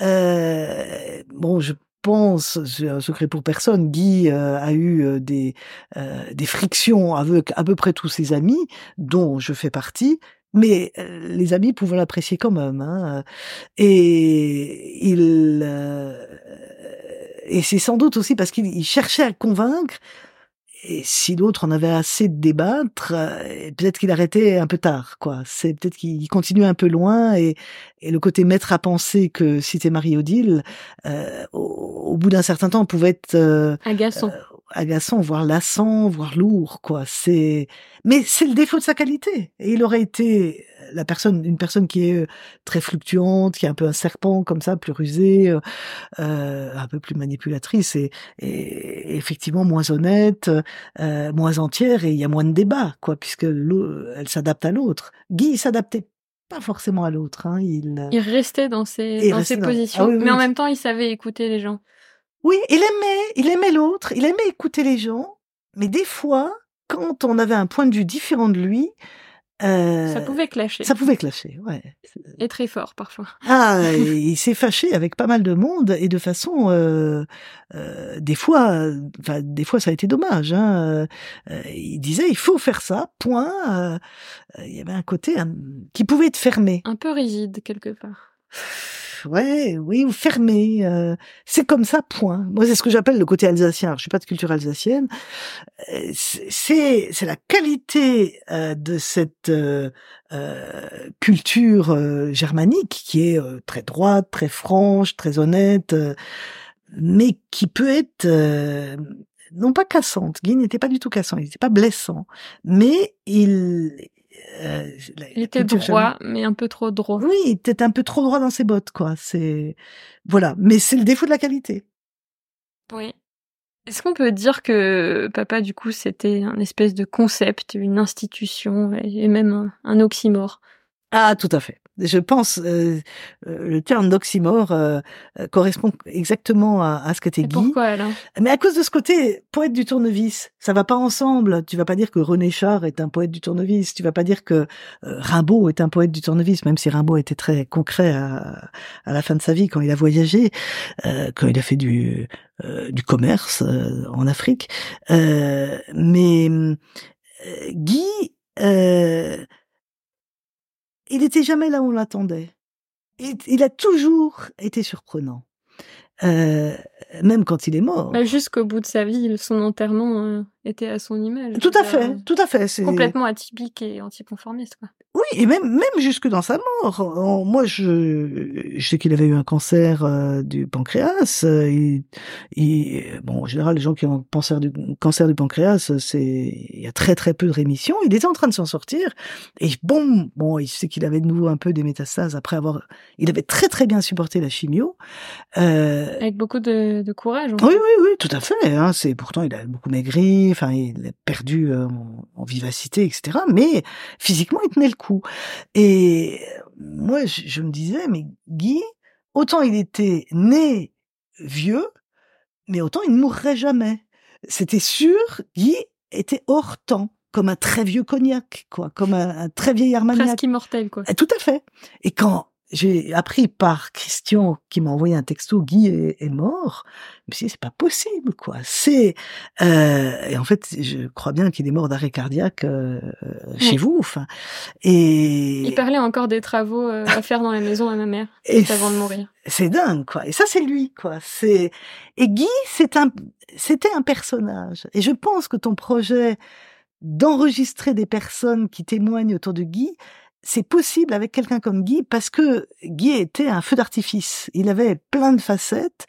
Bon, je pense, c'est un secret pour personne, Guy a eu des, des frictions avec à peu près tous ses amis, dont je fais partie, mais les amis pouvaient l'apprécier quand même. Hein. Et il et c'est sans doute aussi parce qu'il cherchait à convaincre. Et si l'autre en avait assez de débattre, peut-être qu'il arrêtait un peu tard, quoi. C'est peut-être qu'il continuait un peu loin et, et, le côté maître à penser que c'était Marie-Odile, euh, au, au, bout d'un certain temps, pouvait être agaçant agaçant, voire lassant, voire lourd, quoi. C'est, mais c'est le défaut de sa qualité. Et il aurait été la personne, une personne qui est euh, très fluctuante, qui est un peu un serpent comme ça, plus rusé, euh, euh un peu plus manipulatrice et, et effectivement moins honnête, euh, moins entière et il y a moins de débat, quoi, puisque elle s'adapte à l'autre. Guy s'adaptait pas forcément à l'autre. Hein, il... il restait dans ses, dans ses positions, ah mais en même temps, il savait écouter les gens. Oui, il aimait, il aimait l'autre, il aimait écouter les gens, mais des fois, quand on avait un point de vue différent de lui, euh, ça pouvait clasher. Ça pouvait clasher, ouais. Et très fort parfois. Ah, il s'est fâché avec pas mal de monde et de façon, euh, euh, des fois, enfin des fois ça a été dommage. Hein. Euh, il disait il faut faire ça, point. Euh, il y avait un côté qui pouvait être fermé. Un peu rigide quelque part ouais, oui, ou fermé. Euh, c'est comme ça, point. Moi, c'est ce que j'appelle le côté alsacien. Alors, je suis pas de culture alsacienne. Euh, c'est c'est la qualité euh, de cette euh, culture germanique qui est très droite, très franche, très honnête, mais qui peut être non pas cassante. Guy n'était pas du tout cassant, il n'était pas blessant, mais il euh, il était droit, mais un peu trop droit. Oui, il était un peu trop droit dans ses bottes, quoi. C'est voilà, mais c'est le défaut de la qualité. Oui. Est-ce qu'on peut dire que papa, du coup, c'était un espèce de concept, une institution et même un, oxymore? Ah, tout à fait. Je pense euh, euh, le terme d'oxymore euh, correspond exactement à, à ce qu'était Guy. Pourquoi alors? Mais à cause de ce côté poète du tournevis, ça va pas ensemble. Tu vas pas dire que René Char est un poète du tournevis. Tu vas pas dire que Rimbaud est un poète du tournevis, même si Rimbaud était très concret à, à la fin de sa vie quand il a voyagé, quand il a fait du du commerce en Afrique. mais Guy il n'était jamais là où on l'attendait. Il, a toujours été surprenant. Euh, même quand il est mort. Bah, jusqu'au bout de sa vie, son enterrement euh, était à son image. Tout à fait, tout à fait. C'est complètement atypique et anticonformiste. Quoi. Oui, et même même jusque dans sa mort. moi, je, je sais qu'il avait eu un cancer euh, du pancréas. Il, bon, en général, les gens qui ont un cancer du cancer du pancréas, c'est il y a très très peu de rémission. Il était en train de s'en sortir. Et bon, bon, il sait qu'il avait de nouveau un peu des métastases après avoir. Il avait très très bien supporté la chimio. Euh, Avec beaucoup de, de courage. oui, oui, oui, tout à fait. Hein, c'est pourtant il a beaucoup maigri. Enfin, il a perdu euh, en, en vivacité, etc. Mais physiquement, il tenait le coup. Et moi, je, me disais, mais Guy, autant il était né vieux, mais autant il ne mourrait jamais. C'était sûr, Guy était hors temps comme un très vieux cognac, quoi, comme un, très vieil armagnac. Presque immortel, quoi. Tout à fait. Et quand j'ai appris par Christian qui m'a envoyé un texto Guy est, mort. Je me suis dit c'est pas possible quoi. C'est euh, et en fait je crois bien qu'il est mort d'arrêt cardiaque euh, chez vous. Enfin et il parlait encore des travaux euh, à faire dans la maison à ma mère et avant de mourir. C'est dingue quoi. Et ça c'est lui quoi. C'est et Guy c'est un c'était un personnage et je pense que ton projet d'enregistrer des personnes qui témoignent autour de Guy, c'est possible avec quelqu'un comme Guy parce que Guy était un feu d'artifice. Il avait plein de facettes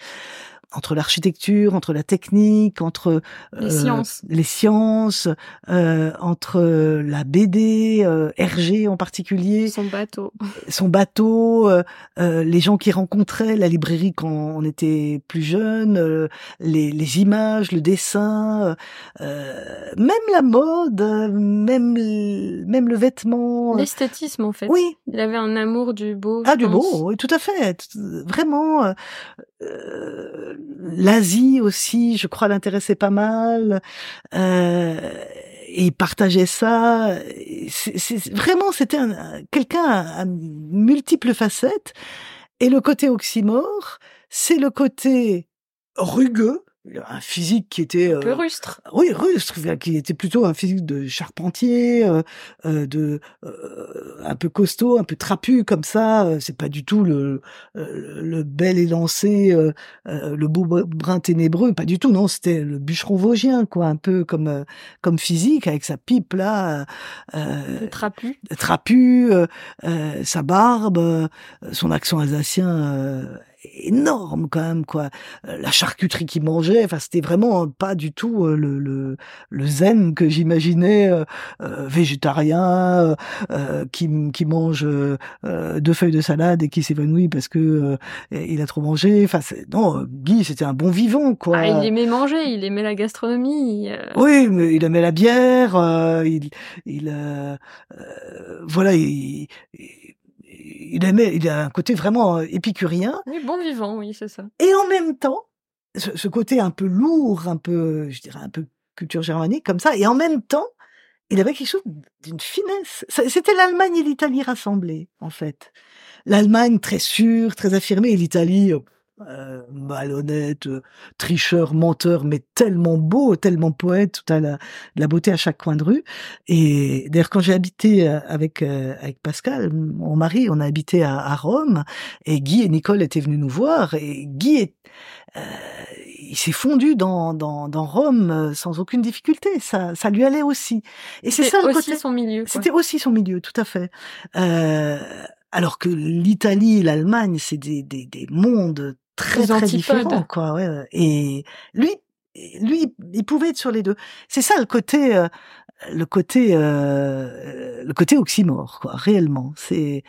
entre l'architecture, entre la technique, entre les sciences, les sciences euh, entre la BD, euh, Hergé en particulier, son bateau, son bateau, euh, euh, les gens qui rencontraient la librairie quand on était plus jeune, euh, les, les, images, le dessin, même la mode, même même le vêtement, l'esthétisme en fait. Oui, il avait un amour du beau. Ah du beau, oui, tout à fait, vraiment l'Asie aussi, je crois, l'intéressait pas mal. Euh, et il partageait ça. C'est, vraiment, c'était quelqu'un à, multiples facettes. Et le côté oxymore, c'est le côté rugueux, un physique qui était un peu euh, rustre. Oui, rustre, qui était plutôt un physique de charpentier, euh, euh de euh, un peu costaud, un peu trapu comme ça. C'est pas du tout le le bel élancé, le beau brin ténébreux, pas du tout. Non, c'était le bûcheron vosgien, quoi, un peu comme comme physique avec sa pipe là, trapu, trapu, sa barbe, son accent alsacien énorme quand même quoi. Euh, la charcuterie qu'il mangeait enfin c'était vraiment pas du tout euh, le, le, le zen que j'imaginais euh, végétarien qui, qui mange deux feuilles de salade et qui s'évanouit parce que il a trop mangé. Enfin non Guy c'était un bon vivant quoi. Ah, il aimait manger il aimait la gastronomie oui mais il aimait la bière il il voilà il il aimait, il a un côté vraiment euh, épicurien. Oui, bon vivant, oui, c'est ça. Et en même temps, ce, côté un peu lourd, un peu, je dirais, un peu culture germanique comme ça, et en même temps, il avait quelque chose d'une finesse. C'était l'Allemagne et l'Italie rassemblées, en fait. L'Allemagne très sûre, très affirmée, et l'Italie euh, malhonnête, euh, tricheur, menteur, mais tellement beau, tellement poète, tout à la, la beauté à chaque coin de rue. Et d'ailleurs, quand j'ai habité euh, avec avec Pascal, mon mari, on a habité à, Rome, et Guy et Nicole étaient venus nous voir, et Guy est, il s'est fondu dans, dans, dans Rome sans aucune difficulté. Ça, ça lui allait aussi. Et c'est ça le côté. son milieu. C'était aussi son milieu, tout à fait. alors que l'Italie, l'Allemagne, c'est des, des, des mondes très très différent quoi ouais. et lui lui il pouvait être sur les deux c'est ça le côté euh, le côté euh, le côté oxymore quoi réellement c'est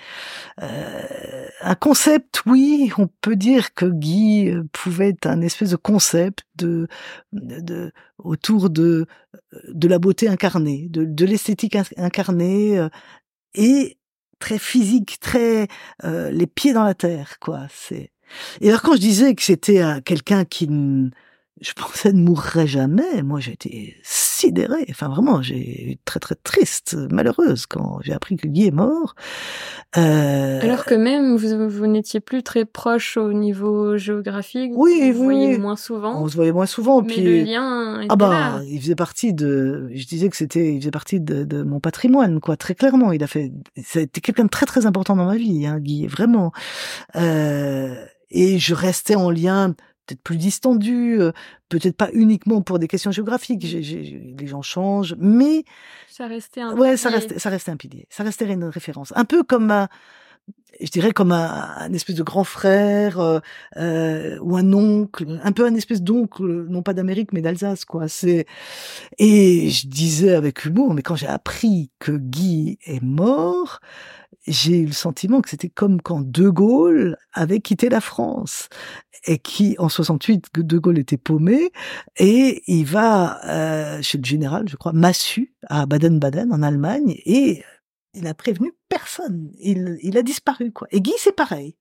euh, un concept oui on peut dire que Guy pouvait être un espèce de concept de, de, autour de de la beauté incarnée de, de l'esthétique incarnée et très physique, très euh, les pieds dans la terre, quoi. C'est et alors quand je disais que c'était quelqu'un qui je pensais ne mourrait jamais. Moi, j'ai été sidérée. Enfin, vraiment, j'ai été très, très triste, malheureuse quand j'ai appris que Guy est mort. Euh... Alors que même, vous, vous n'étiez plus très proche au niveau géographique. Oui, vous oui. voyez moins souvent. On se voyait moins souvent. Mais puis... le lien était Ah bah, là. il faisait partie de. Je disais que c'était, il faisait partie de, de mon patrimoine, quoi. Très clairement, il a fait. C'était quelqu'un de très très important dans ma vie, hein, Guy, vraiment. Euh... Et je restais en lien peut-être plus distendu, euh, peut-être pas uniquement pour des questions géographiques. J'ai, j'ai, les gens changent, mais Ça restait un ouais, ça pilier. restait, ça restait un pilier. Ça restait une référence. Un peu comme un, je dirais comme un, un espèce de grand frère euh, euh, ou un oncle, un peu un espèce d'oncle, non pas d'Amérique mais d'Alsace, quoi. C'est et je disais avec humour, mais quand j'ai appris que Guy est mort, j'ai eu le sentiment que c'était comme quand De Gaulle avait quitté la France et qui, en 68, De Gaulle était paumé et il va euh, chez le général, je crois, Massu à Baden-Baden en Allemagne et il n'a prévenu personne. Il, il a disparu, quoi. Et Guy, c'est pareil.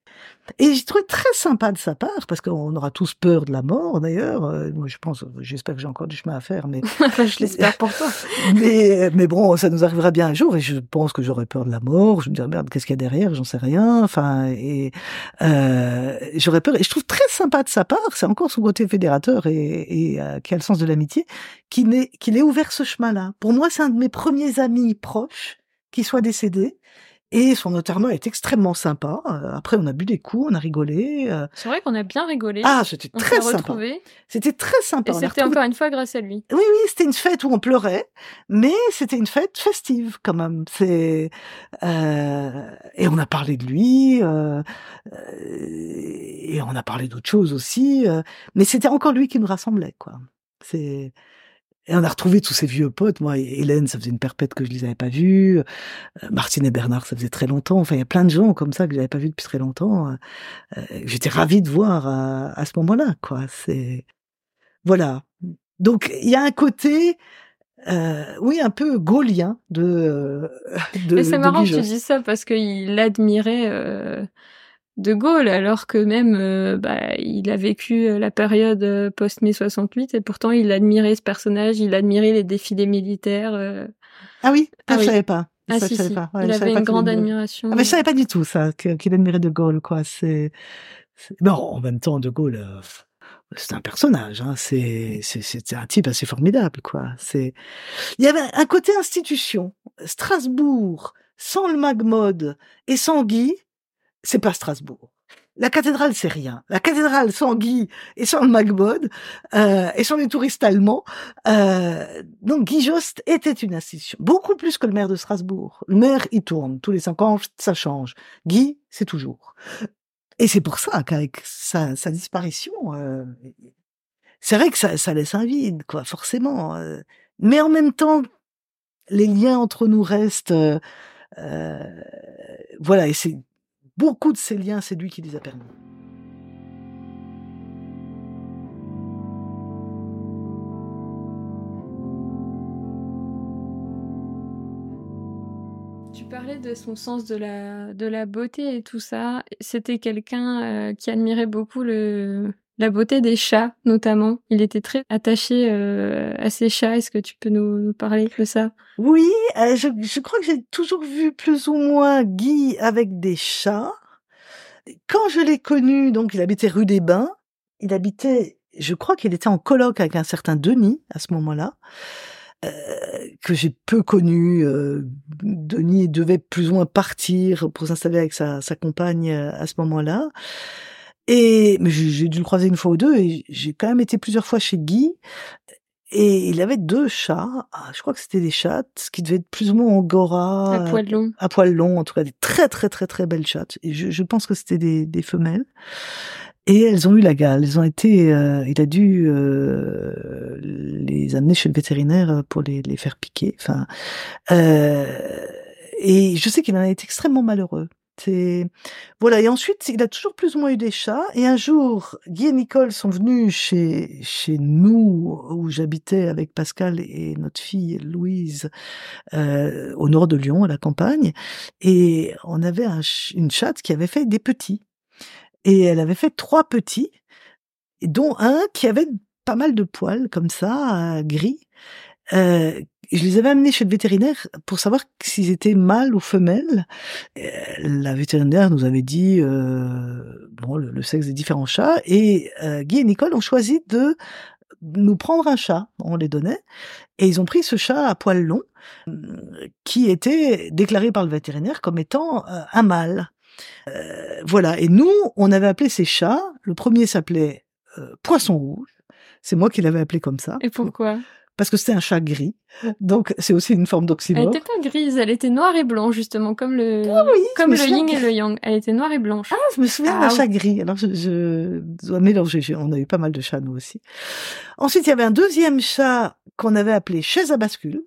Et j'ai trouvé très sympa de sa part, parce qu'on aura tous peur de la mort, d'ailleurs. Euh, moi, je pense, j'espère que j'ai encore du chemin à faire, mais, je l'espère pour toi. mais, mais bon, ça nous arrivera bien un jour, et je pense que j'aurais peur de la mort. Je me dirais, merde, qu'est-ce qu'il y a derrière? J'en sais rien. Enfin, et, euh, j'aurais peur. Et je trouve très sympa de sa part, c'est encore son côté fédérateur et, et euh, qui a le sens de l'amitié, qu'il n'ait, qu'il ait ouvert ce chemin-là. Pour moi, c'est un de mes premiers amis proches qui soit décédé. Et son enterrement est extrêmement sympa. Euh, Après, on a bu des coups, on a rigolé. euh. C'est vrai qu'on a bien rigolé. Ah, c'était très sympa. C'était très sympa. Et c'était retrouvé- encore une fois grâce à lui. Oui, oui, c'était une fête où on pleurait, mais c'était une fête festive quand même. C'est euh, et on a parlé de lui euh, euh, et on a parlé d'autres choses aussi, euh, mais c'était encore lui qui nous rassemblait, quoi. C'est et on a retrouvé tous ces vieux potes. Moi, Hélène, ça faisait une perpète que je les avais pas vus. Euh, Martine et Bernard, ça faisait très longtemps. Enfin, il y a plein de gens comme ça que j'avais pas vus depuis très longtemps. Euh, euh, J'étais ravie de voir à, à ce moment-là, quoi. C'est voilà. Donc, il y a un côté, euh, oui, un peu gaulien de. euh, de Mais c'est marrant que tu dis ça parce qu'il admirait euh, De Gaulle, alors que même euh, bah, il a vécu euh, la période euh, post-mai 68 et pourtant il admirait ce personnage, il admirait les défilés militaires. euh. Ah oui, Ah ça, je oui. savais pas. Ah Ça, si, je savais si. pas. Ouais, il je avait pas une grande admiration. Ah, mais je savais pas du tout ça, qu'il admirait De Gaulle, quoi. C'est, bon, en même temps, De Gaulle, euh, c'est un personnage, hein. C'est, c'est un type assez formidable, quoi. C'est, il y avait un côté institution. Strasbourg, sans le Magmode et sans Guy, c'est pas Strasbourg. La cathédrale, c'est rien. La cathédrale sans Guy et sans le euh, et sans les touristes allemands. Euh, donc Guy Jost était une institution, beaucoup plus que le maire de Strasbourg. Le maire, il tourne tous les cinq ans, ça change. Guy, c'est toujours. Et c'est pour ça qu'avec sa, sa disparition, euh, c'est vrai que ça, ça laisse un vide, quoi, forcément. euh. mais en même temps, les liens entre nous restent. euh, euh, voilà, et c'est beaucoup de ces liens, c'est lui qui les a permis. Tu parlais de son sens de la, de la beauté et tout ça. C'était quelqu'un euh, qui admirait beaucoup le, la beauté des chats, notamment. Il était très attaché euh, à ses chats. Est-ce que tu peux nous, parler de ça? Oui, euh, je, crois que j'ai toujours vu plus ou moins Guy avec des chats. Quand je l'ai connu, donc il habitait rue des Bains. Il habitait, je crois qu'il était en colloque avec un certain Denis à ce moment-là, euh, que j'ai peu connu. Denis devait plus ou moins partir pour s'installer avec sa, compagne à ce moment-là. Et mais j'ai dû le croiser une fois ou deux et j'ai quand même été plusieurs fois chez Guy. Et il avait deux chats. Ah, je crois que c'était des chattes qui devaient être plus ou moins angora. À poil long. À poil long, en tout cas, des très très très très belles chattes. Et je, je pense que c'était des, des femelles. Et elles ont eu la gale. Elles ont été. euh, il a dû euh, les amener chez le vétérinaire pour les, les faire piquer. Enfin, euh, et je sais qu'il en a été extrêmement malheureux. Et voilà. Et ensuite, il a toujours plus ou moins eu des chats. Et un jour, Guy et Nicole sont venus chez, chez nous, où j'habitais avec Pascal et notre fille Louise, euh, au nord de Lyon, à la campagne. Et on avait une chatte qui avait fait des petits. Et elle avait fait trois petits, dont un qui avait pas mal de poils, comme ça, gris. Euh, je les avais amenés chez le vétérinaire pour savoir s'ils étaient mâles ou femelles. Euh, la vétérinaire nous avait dit euh, bon le, sexe des différents chats et euh, Guy et Nicole ont choisi de nous prendre un chat. On les donnait et ils ont pris ce chat à poils longs qui était déclaré par le vétérinaire comme étant un mâle. voilà. Et nous, on avait appelé ces chats. Le premier s'appelait Poisson rouge. C'est moi qui l'avais appelé comme ça. Et pourquoi? Parce que c'était un chat gris. Donc c'est aussi une forme d'oxymore. Elle était pas grise, elle était noire et blanche justement, comme le ah comme le yin et le yang. Elle était noire et blanche. Ah, je me souviens d'un ah chat gris. Alors je, je dois mélanger. On a eu pas mal de chats nous aussi. Ensuite il y avait un deuxième chat qu'on avait appelé chaise à bascule.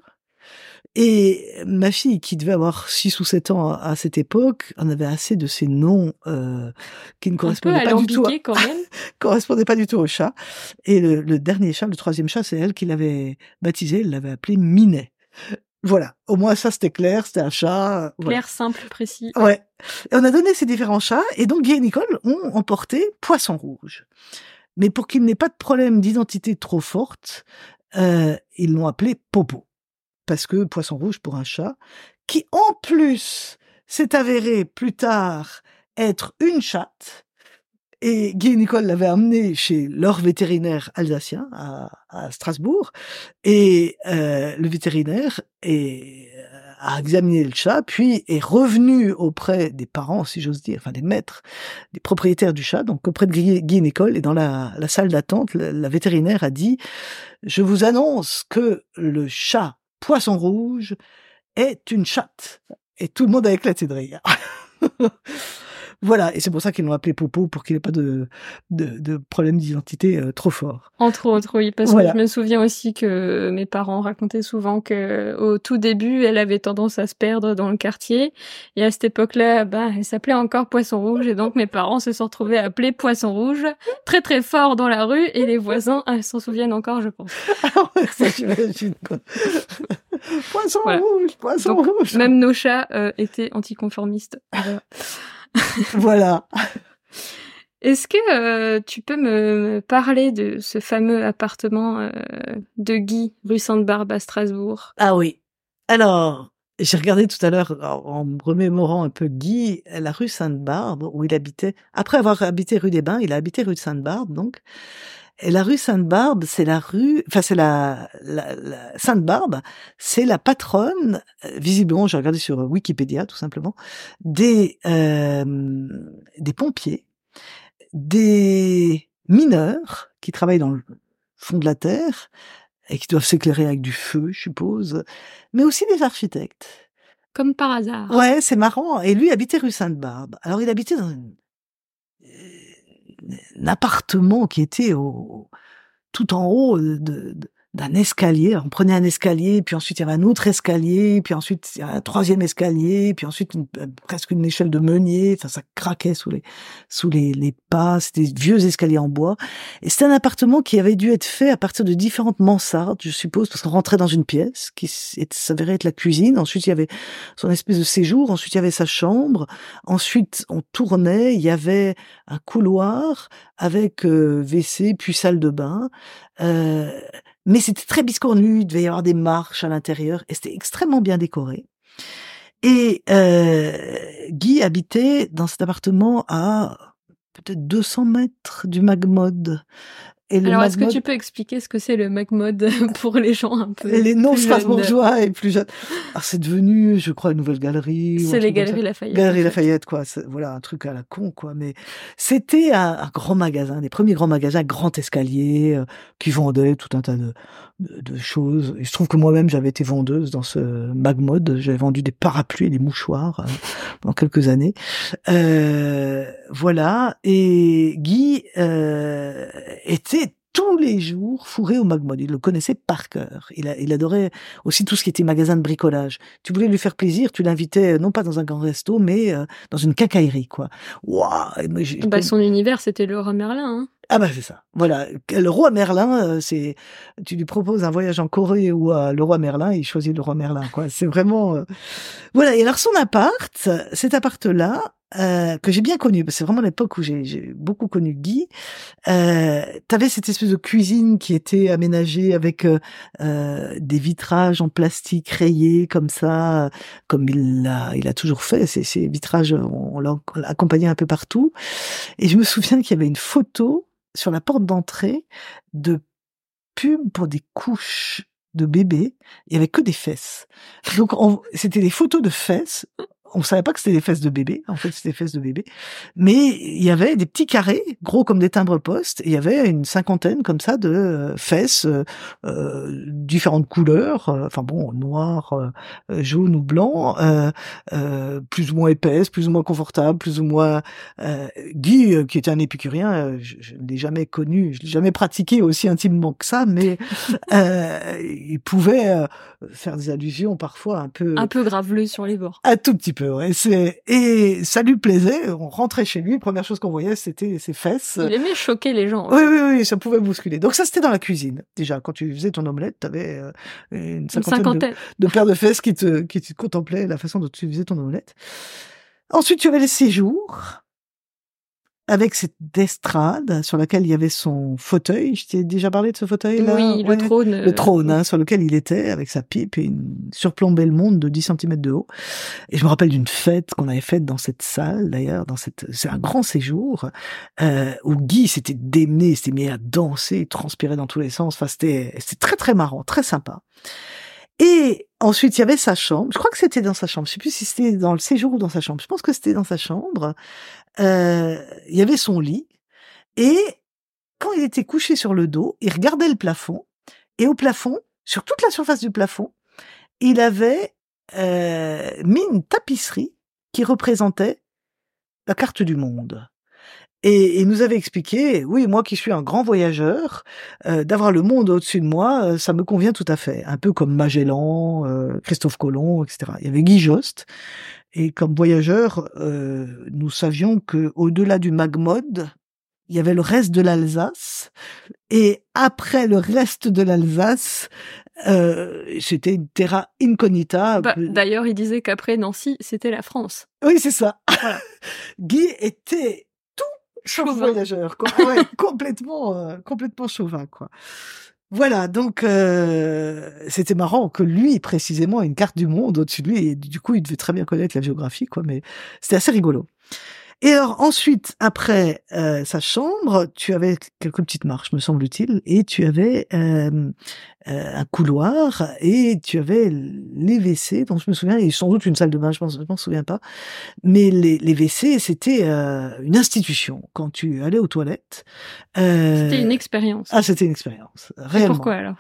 Et ma fille, qui devait avoir 6 ou 7 ans à, cette époque, en avait assez de ces noms euh, qui ne correspondaient pas du tout. À, quand même. correspondaient pas du tout au chat. Et le, dernier chat, le troisième chat, c'est elle qui l'avait baptisé. Elle l'avait appelé Minet. Voilà. Au moins ça c'était clair, c'était un chat. Clair, simple, précis. Ouais. Et on a donné ces différents chats et donc Guy et Nicole ont emporté Poisson Rouge. Mais pour qu'il n'ait pas de problème d'identité trop forte, euh, ils l'ont appelé Popo parce que poisson rouge pour un chat, qui en plus s'est avéré plus tard être une chatte. Et Guy et Nicole l'avaient amené chez leur vétérinaire alsacien à, Strasbourg. Et euh, le vétérinaire euh, a examiné le chat, puis est revenu auprès des parents, si j'ose dire, enfin des maîtres, des propriétaires du chat, donc auprès de Guy, et Nicole. Et dans la, salle d'attente, la vétérinaire a dit, je vous annonce que le chat Poisson Rouge est une chatte. Et tout le monde a éclaté de rire. Voilà, et c'est pour ça qu'ils l'ont appelé Popo, pour qu'il n'ait pas de, de, de problème d'identité euh, trop fort. Entre autres, oui, parce que je me souviens aussi que mes parents racontaient souvent que au tout début, elle avait tendance à se perdre dans le quartier, et à cette époque-là, bah, elle s'appelait encore Poisson Rouge, et donc mes parents se sont retrouvés appelés Poisson Rouge, très très fort dans la rue, et les voisins s'en souviennent encore, je pense. Ah ouais, ça j'imagine quoi. poisson rouge, poisson rouge. Même nos chats euh, étaient anticonformistes. voilà. Est-ce que euh, tu peux me parler de ce fameux appartement euh, de Guy, rue Sainte-Barbe à Strasbourg? Ah oui. Alors, j'ai regardé tout à l'heure, en me remémorant un peu Guy, la rue Sainte-Barbe, où il habitait. Après avoir habité rue des Bains, il a habité rue de Sainte-Barbe, donc. Et la rue Sainte-Barbe, c'est la rue, enfin c'est la, la, Sainte-Barbe, c'est la patronne, euh, visiblement, j'ai regardé sur Wikipédia tout simplement, des euh, des pompiers, des mineurs qui travaillent dans le fond de la terre et qui doivent s'éclairer avec du feu, je suppose, mais aussi des architectes. Comme par hasard. Ouais, c'est marrant. Et lui habitait rue Sainte-Barbe. Alors il habitait dans une un appartement qui était au, tout en haut de, d'un escalier. On prenait un escalier, puis ensuite il y avait un autre escalier, puis ensuite il y avait un troisième escalier, puis ensuite euh, presque une échelle de meunier. Enfin, ça craquait sous les sous les, les pas. C'était vieux escaliers en bois. Et c'était un appartement qui avait dû être fait à partir de différentes mansardes, je suppose, parce qu'on rentrait dans une pièce qui s'avérait être la cuisine. Ensuite il y avait son espèce de séjour. Ensuite il y avait sa chambre. Ensuite on tournait. Il y avait un couloir avec euh, WC puis salle de bain. Euh, mais c'était très biscornu, il devait y avoir des marches à l'intérieur, et c'était extrêmement bien décoré. Et euh, Guy habitait dans cet appartement à peut-être 200 mètres du Magmod. Alors, est-ce que tu peux expliquer ce que c'est le MacMod pour les gens un peu Les non-strasbourgeois et plus jeunes. Alors, c'est devenu, je crois, une nouvelle galerie. C'est les Galeries Lafayette. Galerie Lafayette, quoi. Voilà, un truc à la con, quoi. Mais c'était un, grand magasin, des premiers grands magasins, grand escalier, euh, qui vendaient tout un tas de, de, choses. Il se trouve que moi-même, j'avais été vendeuse dans ce MacMod. J'avais vendu des parapluies et des mouchoirs euh, pendant quelques années. Euh, voilà. Et Guy euh, était tous les jours fourré au Magmod. Il le connaissait par cœur. Il, a, il adorait aussi tout ce qui était magasin de bricolage. Tu voulais lui faire plaisir, tu l'invitais euh, non pas dans un grand resto, mais euh, dans une quincaillerie, quoi. Waouh bah, Son univers, c'était le roi Merlin. Hein ah bah c'est ça. Voilà, le roi Merlin, euh, c'est tu lui proposes un voyage en Corée ou à le roi Merlin, il choisit le roi Merlin quoi. C'est vraiment voilà. Et alors son appart, cet appart là, euh, que j'ai bien connu, c'est vraiment l'époque où j'ai beaucoup connu Guy. Euh, T'avais cette espèce de cuisine qui était aménagée avec euh, euh des vitrages en plastique rayés comme ça, comme il l'a il a toujours fait. Ces, vitrages, on, l'a accompagné un peu partout. Et je me souviens qu'il y avait une photo sur la porte d'entrée de pub pour des couches de bébés. Il y avait que des fesses. Donc c'était des photos de fesses on savait pas que c'était des fesses de bébé. En fait, c'était des fesses de bébé. Mais il y avait des petits carrés, gros comme des timbres postes. il y avait une cinquantaine comme ça de euh, fesses, euh, euh, différentes couleurs. enfin bon, noir, jaune ou blanc, plus ou moins épaisse, plus ou moins confortable, plus ou moins. Guy, qui était un épicurien, je, ne l'ai jamais connu, je l'ai jamais pratiqué aussi intimement que ça, mais il pouvait faire des allusions parfois un peu un peu graveleux sur les bords. Un tout petit peu et ça lui plaisait. On rentrait chez lui, première chose qu'on voyait, c'était ses fesses. Il aimait choquer les gens. Oui, oui, oui, ça pouvait bousculer. Donc ça, c'était dans la cuisine. Déjà, quand tu faisais ton omelette, t'avais euh, une cinquantaine, De, paires de fesses qui te, qui te contemplaient la façon dont tu faisais ton omelette. Ensuite, tu avais les séjours avec cette estrade sur laquelle il y avait son fauteuil. Je t'ai déjà parlé de ce fauteuil-là? Oui, le trône. Le trône, hein, sur lequel il était, avec sa pipe et une surplombait le monde de 10 cm de haut. Et je me rappelle d'une fête qu'on avait faite dans cette salle, d'ailleurs, dans cette, c'est un grand séjour, euh, où Guy s'était démené, s'était mis à danser, transpirer dans tous les sens. Enfin, c'était, c'était très très marrant, très sympa. Et ensuite, il y avait sa chambre. Je crois que c'était dans sa chambre. Je sais plus si c'était dans le séjour ou dans sa chambre. Je pense que c'était dans sa chambre. Euh, il y avait son lit. Et quand il était couché sur le dos, il regardait le plafond. Et au plafond, sur toute la surface du plafond, il avait euh, mis une tapisserie qui représentait la carte du monde. Et il nous avait expliqué, oui, moi qui suis un grand voyageur, euh, d'avoir le monde au-dessus de moi, euh, ça me convient tout à fait. Un peu comme Magellan, euh, Christophe Colomb, etc. Il y avait Guy Jost. Et comme voyageur, nous savions que au-delà du Magmod, il y avait le reste de l'Alsace. Et après le reste de l'Alsace, c'était une terra incognita. Bah, d'ailleurs, il disait qu'après Nancy, c'était la France. Oui, c'est ça. Guy était chauvin voyageur, quoi. Ouais, complètement, euh, complètement chauvin, quoi. Voilà, donc euh, c'était marrant que lui, précisément, ait une carte du monde au-dessus de lui, et du coup, il devait très bien connaître la géographie, quoi. Mais c'était assez rigolo. Et alors ensuite, après euh, sa chambre, tu avais quelques petites marches, me semble-t-il, et tu avais euh, euh, un couloir et tu avais les WC, dont je me souviens, et sans doute une salle de bain, je ne m'en souviens pas. Mais les, les WC, c'était une institution. Quand tu allais aux toilettes, c'était une expérience. Ah, c'était une expérience. Réellement. pourquoi alors?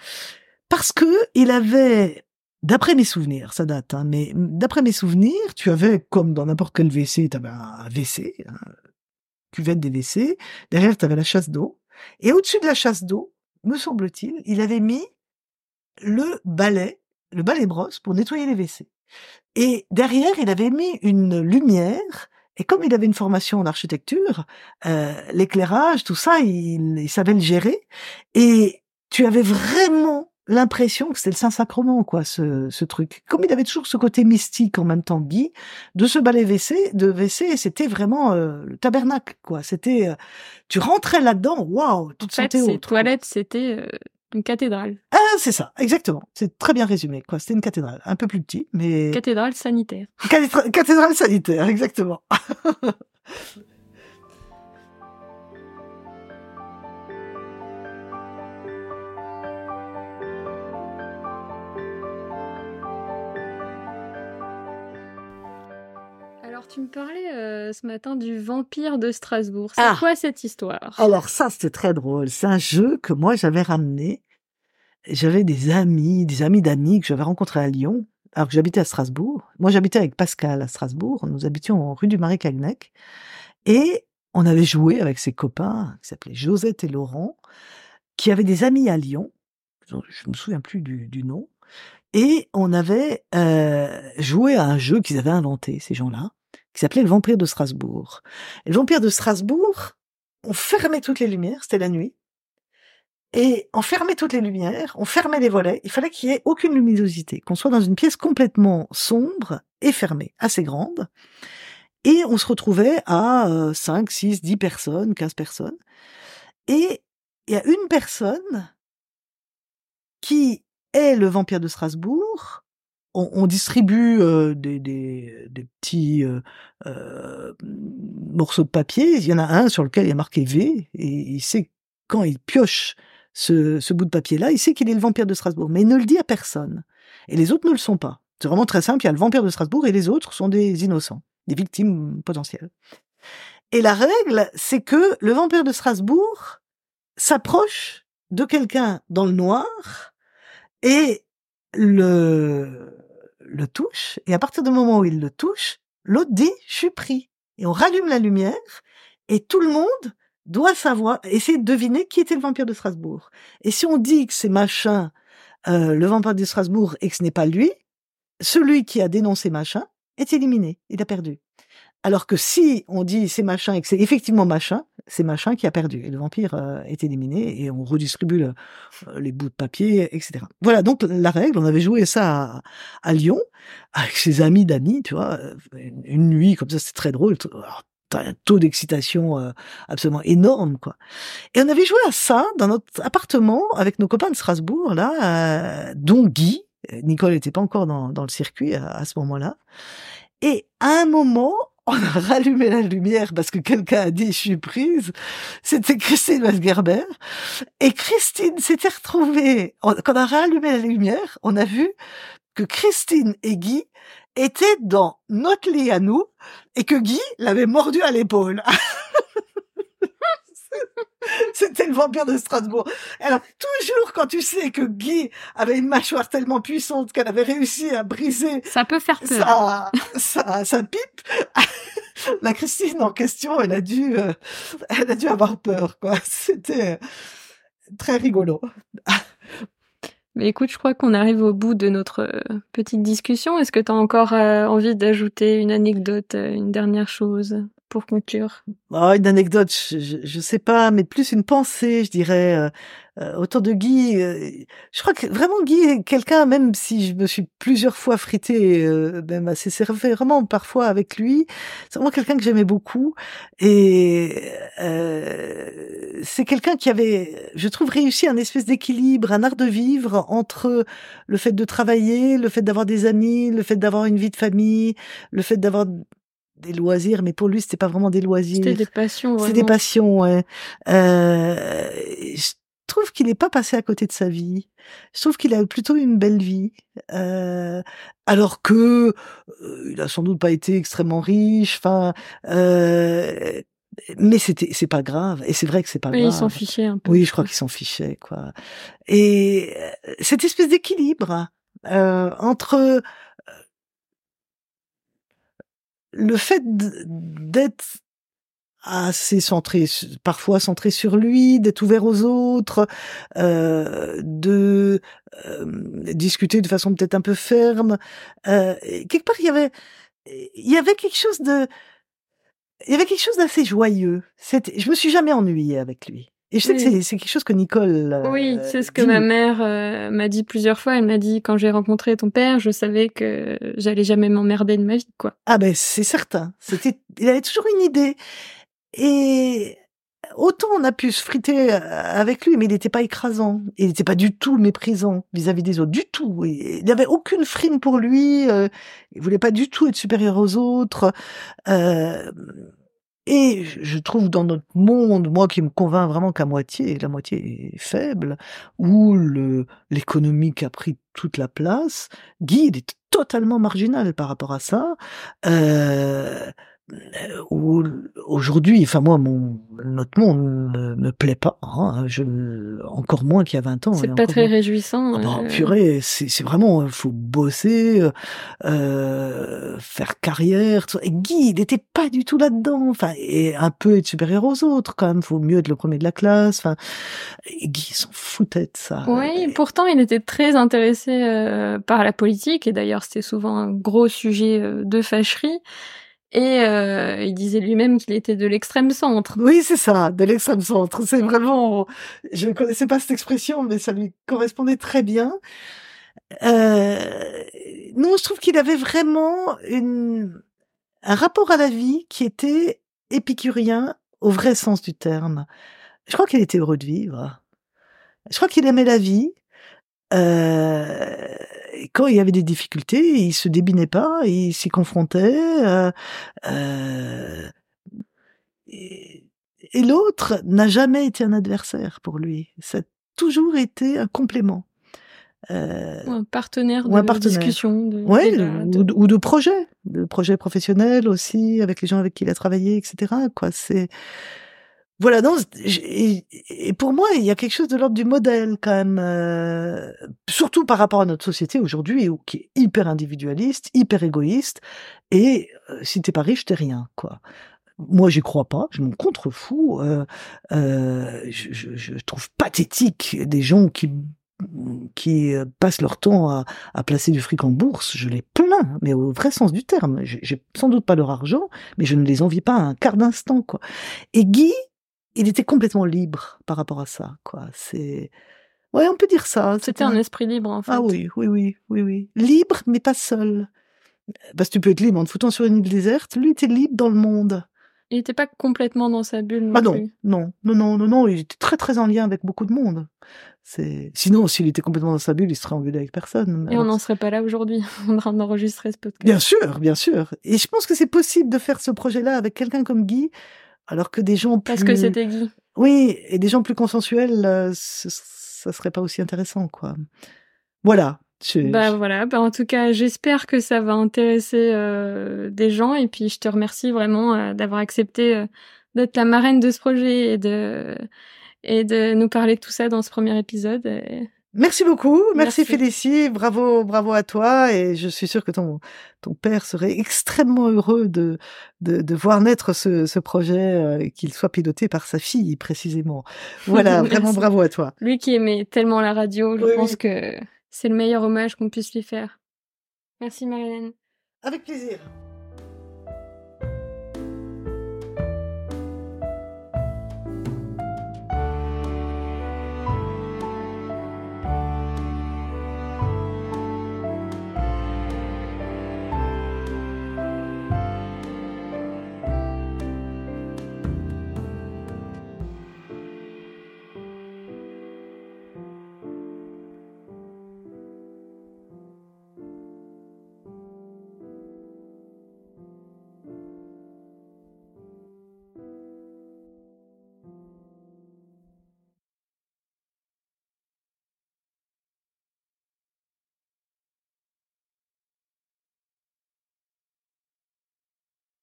Parce que il avait D'après mes souvenirs, ça date, hein, mais d'après mes souvenirs, tu avais, comme dans n'importe quel WC, tu avais un WC, un cuvette des WC, derrière tu avais la chasse d'eau, et au-dessus de la chasse d'eau, me semble-t-il, il avait mis le balai, le balai brosse pour nettoyer les WC. Et derrière, il avait mis une lumière, et comme il avait une formation en architecture, euh, l'éclairage, tout ça, il, il savait le gérer, et tu avais vraiment l'impression que c'était le Saint-Sacrement, quoi, ce, ce, truc. Comme il avait toujours ce côté mystique en même temps, Guy, de ce balai WC, de WC, c'était vraiment euh, le tabernacle, quoi. C'était, euh, tu rentrais là-dedans, waouh, tu te fait, ces toilettes, c'était euh, une cathédrale. Ah, c'est ça, exactement. C'est très bien résumé, quoi. C'était une cathédrale, un peu plus petit, mais cathédrale sanitaire. cathédrale sanitaire, exactement. tu me parlais euh, ce matin du vampire de Strasbourg. C'est ah. quoi cette histoire? Alors ça, c'était très drôle. C'est un jeu que moi j'avais ramené. J'avais des amis, des amis d'amis que j'avais rencontrés à Lyon, alors que j'habitais à Strasbourg. Moi, j'habitais avec Pascal à Strasbourg. Nous habitions rue du Marais Cagnec. Et on avait joué avec ses copains, qui s'appelaient Josette et Laurent, qui avait des amis à Lyon. Je me souviens plus du, du nom. Et on avait euh, joué à un jeu qu'ils avaient inventé, ces gens-là, qui s'appelait le Vampire de Strasbourg. Le Vampire de Strasbourg, on fermait toutes les lumières, c'était la nuit. Et on fermait toutes les lumières, on fermait les volets, il fallait qu'il y ait aucune luminosité, qu'on soit dans une pièce complètement sombre et fermée, assez grande. Et on se retrouvait à 5, 6, 10 personnes, 15 personnes. Et il y a une personne qui est le vampire de Strasbourg. On, on distribue euh, des, des, des, petits euh, euh, morceaux de papier. Il y en a un sur lequel il y a marqué V, et il sait quand il pioche ce, ce bout de papier-là, il sait qu'il est le vampire de Strasbourg, mais il ne le dit à personne. Et les autres ne le sont pas. C'est vraiment très simple. Il y a le vampire de Strasbourg et les autres sont des innocents, des victimes potentielles. Et la règle, c'est que le vampire de Strasbourg s'approche de quelqu'un dans le noir et le, le touche. Et à partir du moment où il le touche, l'autre dit, je suis pris. Et on rallume la lumière et tout le monde doit savoir, essayer de deviner qui était le vampire de Strasbourg. Et si on dit que c'est machin, euh, le vampire de Strasbourg, et que ce n'est pas lui, celui qui a dénoncé machin est éliminé, il a perdu. Alors que si on dit c'est machin et que c'est effectivement machin, c'est machin qui a perdu. Et le vampire euh, est éliminé et on redistribue le, euh, les bouts de papier, etc. Voilà donc la règle. On avait joué ça à, à Lyon avec ses amis d'amis, tu vois, euh, une nuit comme ça, c'était très drôle. T'as un taux d'excitation euh, absolument énorme, quoi. Et on avait joué à ça dans notre appartement avec nos copains de Strasbourg, là, euh, dont Guy. Nicole n'était pas encore dans, dans le circuit à, à ce moment-là. Et à un moment, on a rallumé la lumière parce que quelqu'un a dit je suis prise. C'était Christine Weisgerber. Et Christine s'était retrouvée, quand on a rallumé la lumière, on a vu que Christine et Guy étaient dans notre lit à nous et que Guy l'avait mordu à l'épaule. Le vampire de Strasbourg. Alors, toujours quand tu sais que Guy avait une mâchoire tellement puissante qu'elle avait réussi à briser... Ça peut faire peur. Sa, sa pipe. La Christine en question, elle a dû, euh, elle a dû avoir peur, quoi. C'était très rigolo. Mais écoute, je crois qu'on arrive au bout de notre euh, petite discussion. Est-ce que tu as encore euh, envie d'ajouter une anecdote, une dernière chose? Conclure oh, Une anecdote, je, je, sais pas, mais plus une pensée, je dirais. Euh, autour de Guy, euh, je crois que vraiment Guy est quelqu'un, même si je me suis plusieurs fois frité, euh, même assez sévèrement parfois avec lui, c'est vraiment quelqu'un que j'aimais beaucoup. Et c'est quelqu'un qui avait, je trouve, réussi un espèce d'équilibre, un art de vivre entre le fait de travailler, le fait d'avoir des amis, le fait d'avoir une vie de famille, le fait d'avoir des loisirs, mais pour lui, c'était pas vraiment des loisirs. C'était des passions. C'est des passions, ouais. Euh, je trouve qu'il n'est pas passé à côté de sa vie. Je trouve qu'il a plutôt une belle vie, euh, alors que euh, il a sans doute pas été extrêmement riche. Enfin, euh, mais c'était c'est pas grave. Et c'est vrai que c'est pas oui, grave. Il s'en fichait un peu. Oui, je crois qu'il s'en fichait quoi. Et euh, cette espèce d'équilibre euh, entre le fait d'être assez centré, parfois centré sur lui, d'être ouvert aux autres, euh, de euh, discuter de façon peut-être un peu ferme. Euh, quelque part, il y avait, il y avait quelque chose de, il y avait quelque chose d'assez joyeux. Je me suis jamais ennuyée avec lui. Et je sais oui. que c'est quelque chose que Nicole. Euh, oui, c'est ce que dit. ma mère euh, m'a dit plusieurs fois. Elle m'a dit quand j'ai rencontré ton père, je savais que j'allais jamais m'emmerder de ma vie, quoi. Ah ben c'est certain. C'était, il avait toujours une idée. Et autant on a pu se friter avec lui, mais il n'était pas écrasant. Il n'était pas du tout méprisant vis-à-vis des autres, du tout. Il n'avait aucune frime pour lui. Euh, il voulait pas du tout être supérieur aux autres. Euh, et je trouve dans notre monde, moi qui me convainc vraiment qu'à moitié, la moitié est faible, où le l'économique a pris toute la place, Guy est totalement marginal par rapport à ça. Euh, où aujourd'hui, enfin moi, mon notre monde ne me plaît pas. Hein, je, encore moins qu'il y a 20 ans. C'est pas très réjouissant. Ah bah, purée, c'est vraiment, il faut bosser, euh, faire carrière. Et Guy, il n'était pas du tout là-dedans. Enfin, et un peu être supérieur aux autres quand même. Faut mieux être le premier de la classe. Enfin, Guy s'en foutait de ça. Oui, pourtant il était très intéressé euh, par la politique et d'ailleurs c'était souvent un gros sujet euh, de fâcherie. Et euh, il disait lui-même qu'il était de l'extrême centre. Oui, c'est ça, de l'extrême centre. C'est vraiment, je ne connaissais pas cette expression, mais ça lui correspondait très bien. Euh, non, je trouve qu'il avait vraiment une, un rapport à la vie qui était épicurien au vrai sens du terme. Je crois qu'il était heureux de vivre. Je crois qu'il aimait la vie. Euh, quand il y avait des difficultés, il se débinait pas, il s'y confrontait. Euh, euh, et, l'autre n'a jamais été un adversaire pour lui. Ça a toujours été un complément. Euh, ou un partenaire de un partenaire. discussion. De, de... Ou, de, projet, de projet professionnel aussi, avec les gens avec qui il a travaillé, etc. Quoi, c'est voilà, non, et, pour moi, il y a quelque chose de l'ordre du modèle quand même, euh, surtout par rapport à notre société aujourd'hui, qui est hyper individualiste, hyper égoïste, et euh, si t'es pas riche, t'es rien, quoi. Moi, j'y crois pas, je m'en contrefous. Euh, euh, je, je, je, trouve pathétique des gens qui qui passent leur temps à, à, placer du fric en bourse, je les plains, mais au vrai sens du terme. J'ai sans doute pas leur argent, mais je ne les envie pas un quart d'instant, quoi. Et Guy, il était complètement libre par rapport à ça, quoi. C'est, ouais, on peut dire ça. C'était un esprit libre, en fait. Ah oui, oui, oui, oui, oui. Libre, mais pas seul. Parce que tu peux être libre en te foutant sur une île déserte. Lui était libre dans le monde. Il n'était pas complètement dans sa bulle. Non bah non, non, non, non, non, non, il était très très en lien avec beaucoup de monde. C'est sinon s'il était complètement dans sa bulle, il serait engueulé avec personne. Et on n'en serait pas là aujourd'hui, on train d'enregistrer ce podcast. Bien sûr, bien sûr. Et je pense que c'est possible de faire ce projet-là avec quelqu'un comme Guy alors que des gens plus... Parce que c'était Guy. Oui, et des gens plus consensuels, euh, ça serait pas aussi intéressant, quoi. Voilà. Bah voilà, bah en tout cas, j'espère que ça va intéresser euh, des gens et puis je te remercie vraiment euh, d'avoir accepté d'être la marraine de ce projet et de et de nous parler de tout ça dans ce premier épisode. Merci beaucoup, merci, Félicie, bravo, bravo à toi et je suis sûre que ton ton père serait extrêmement heureux de de, de voir naître ce, ce projet, euh, qu'il soit piloté par sa fille précisément. Voilà, vraiment bravo à toi. Lui qui aimait tellement la radio, je pense que c'est le meilleur hommage qu'on puisse lui faire. Merci Marilène. Avec plaisir.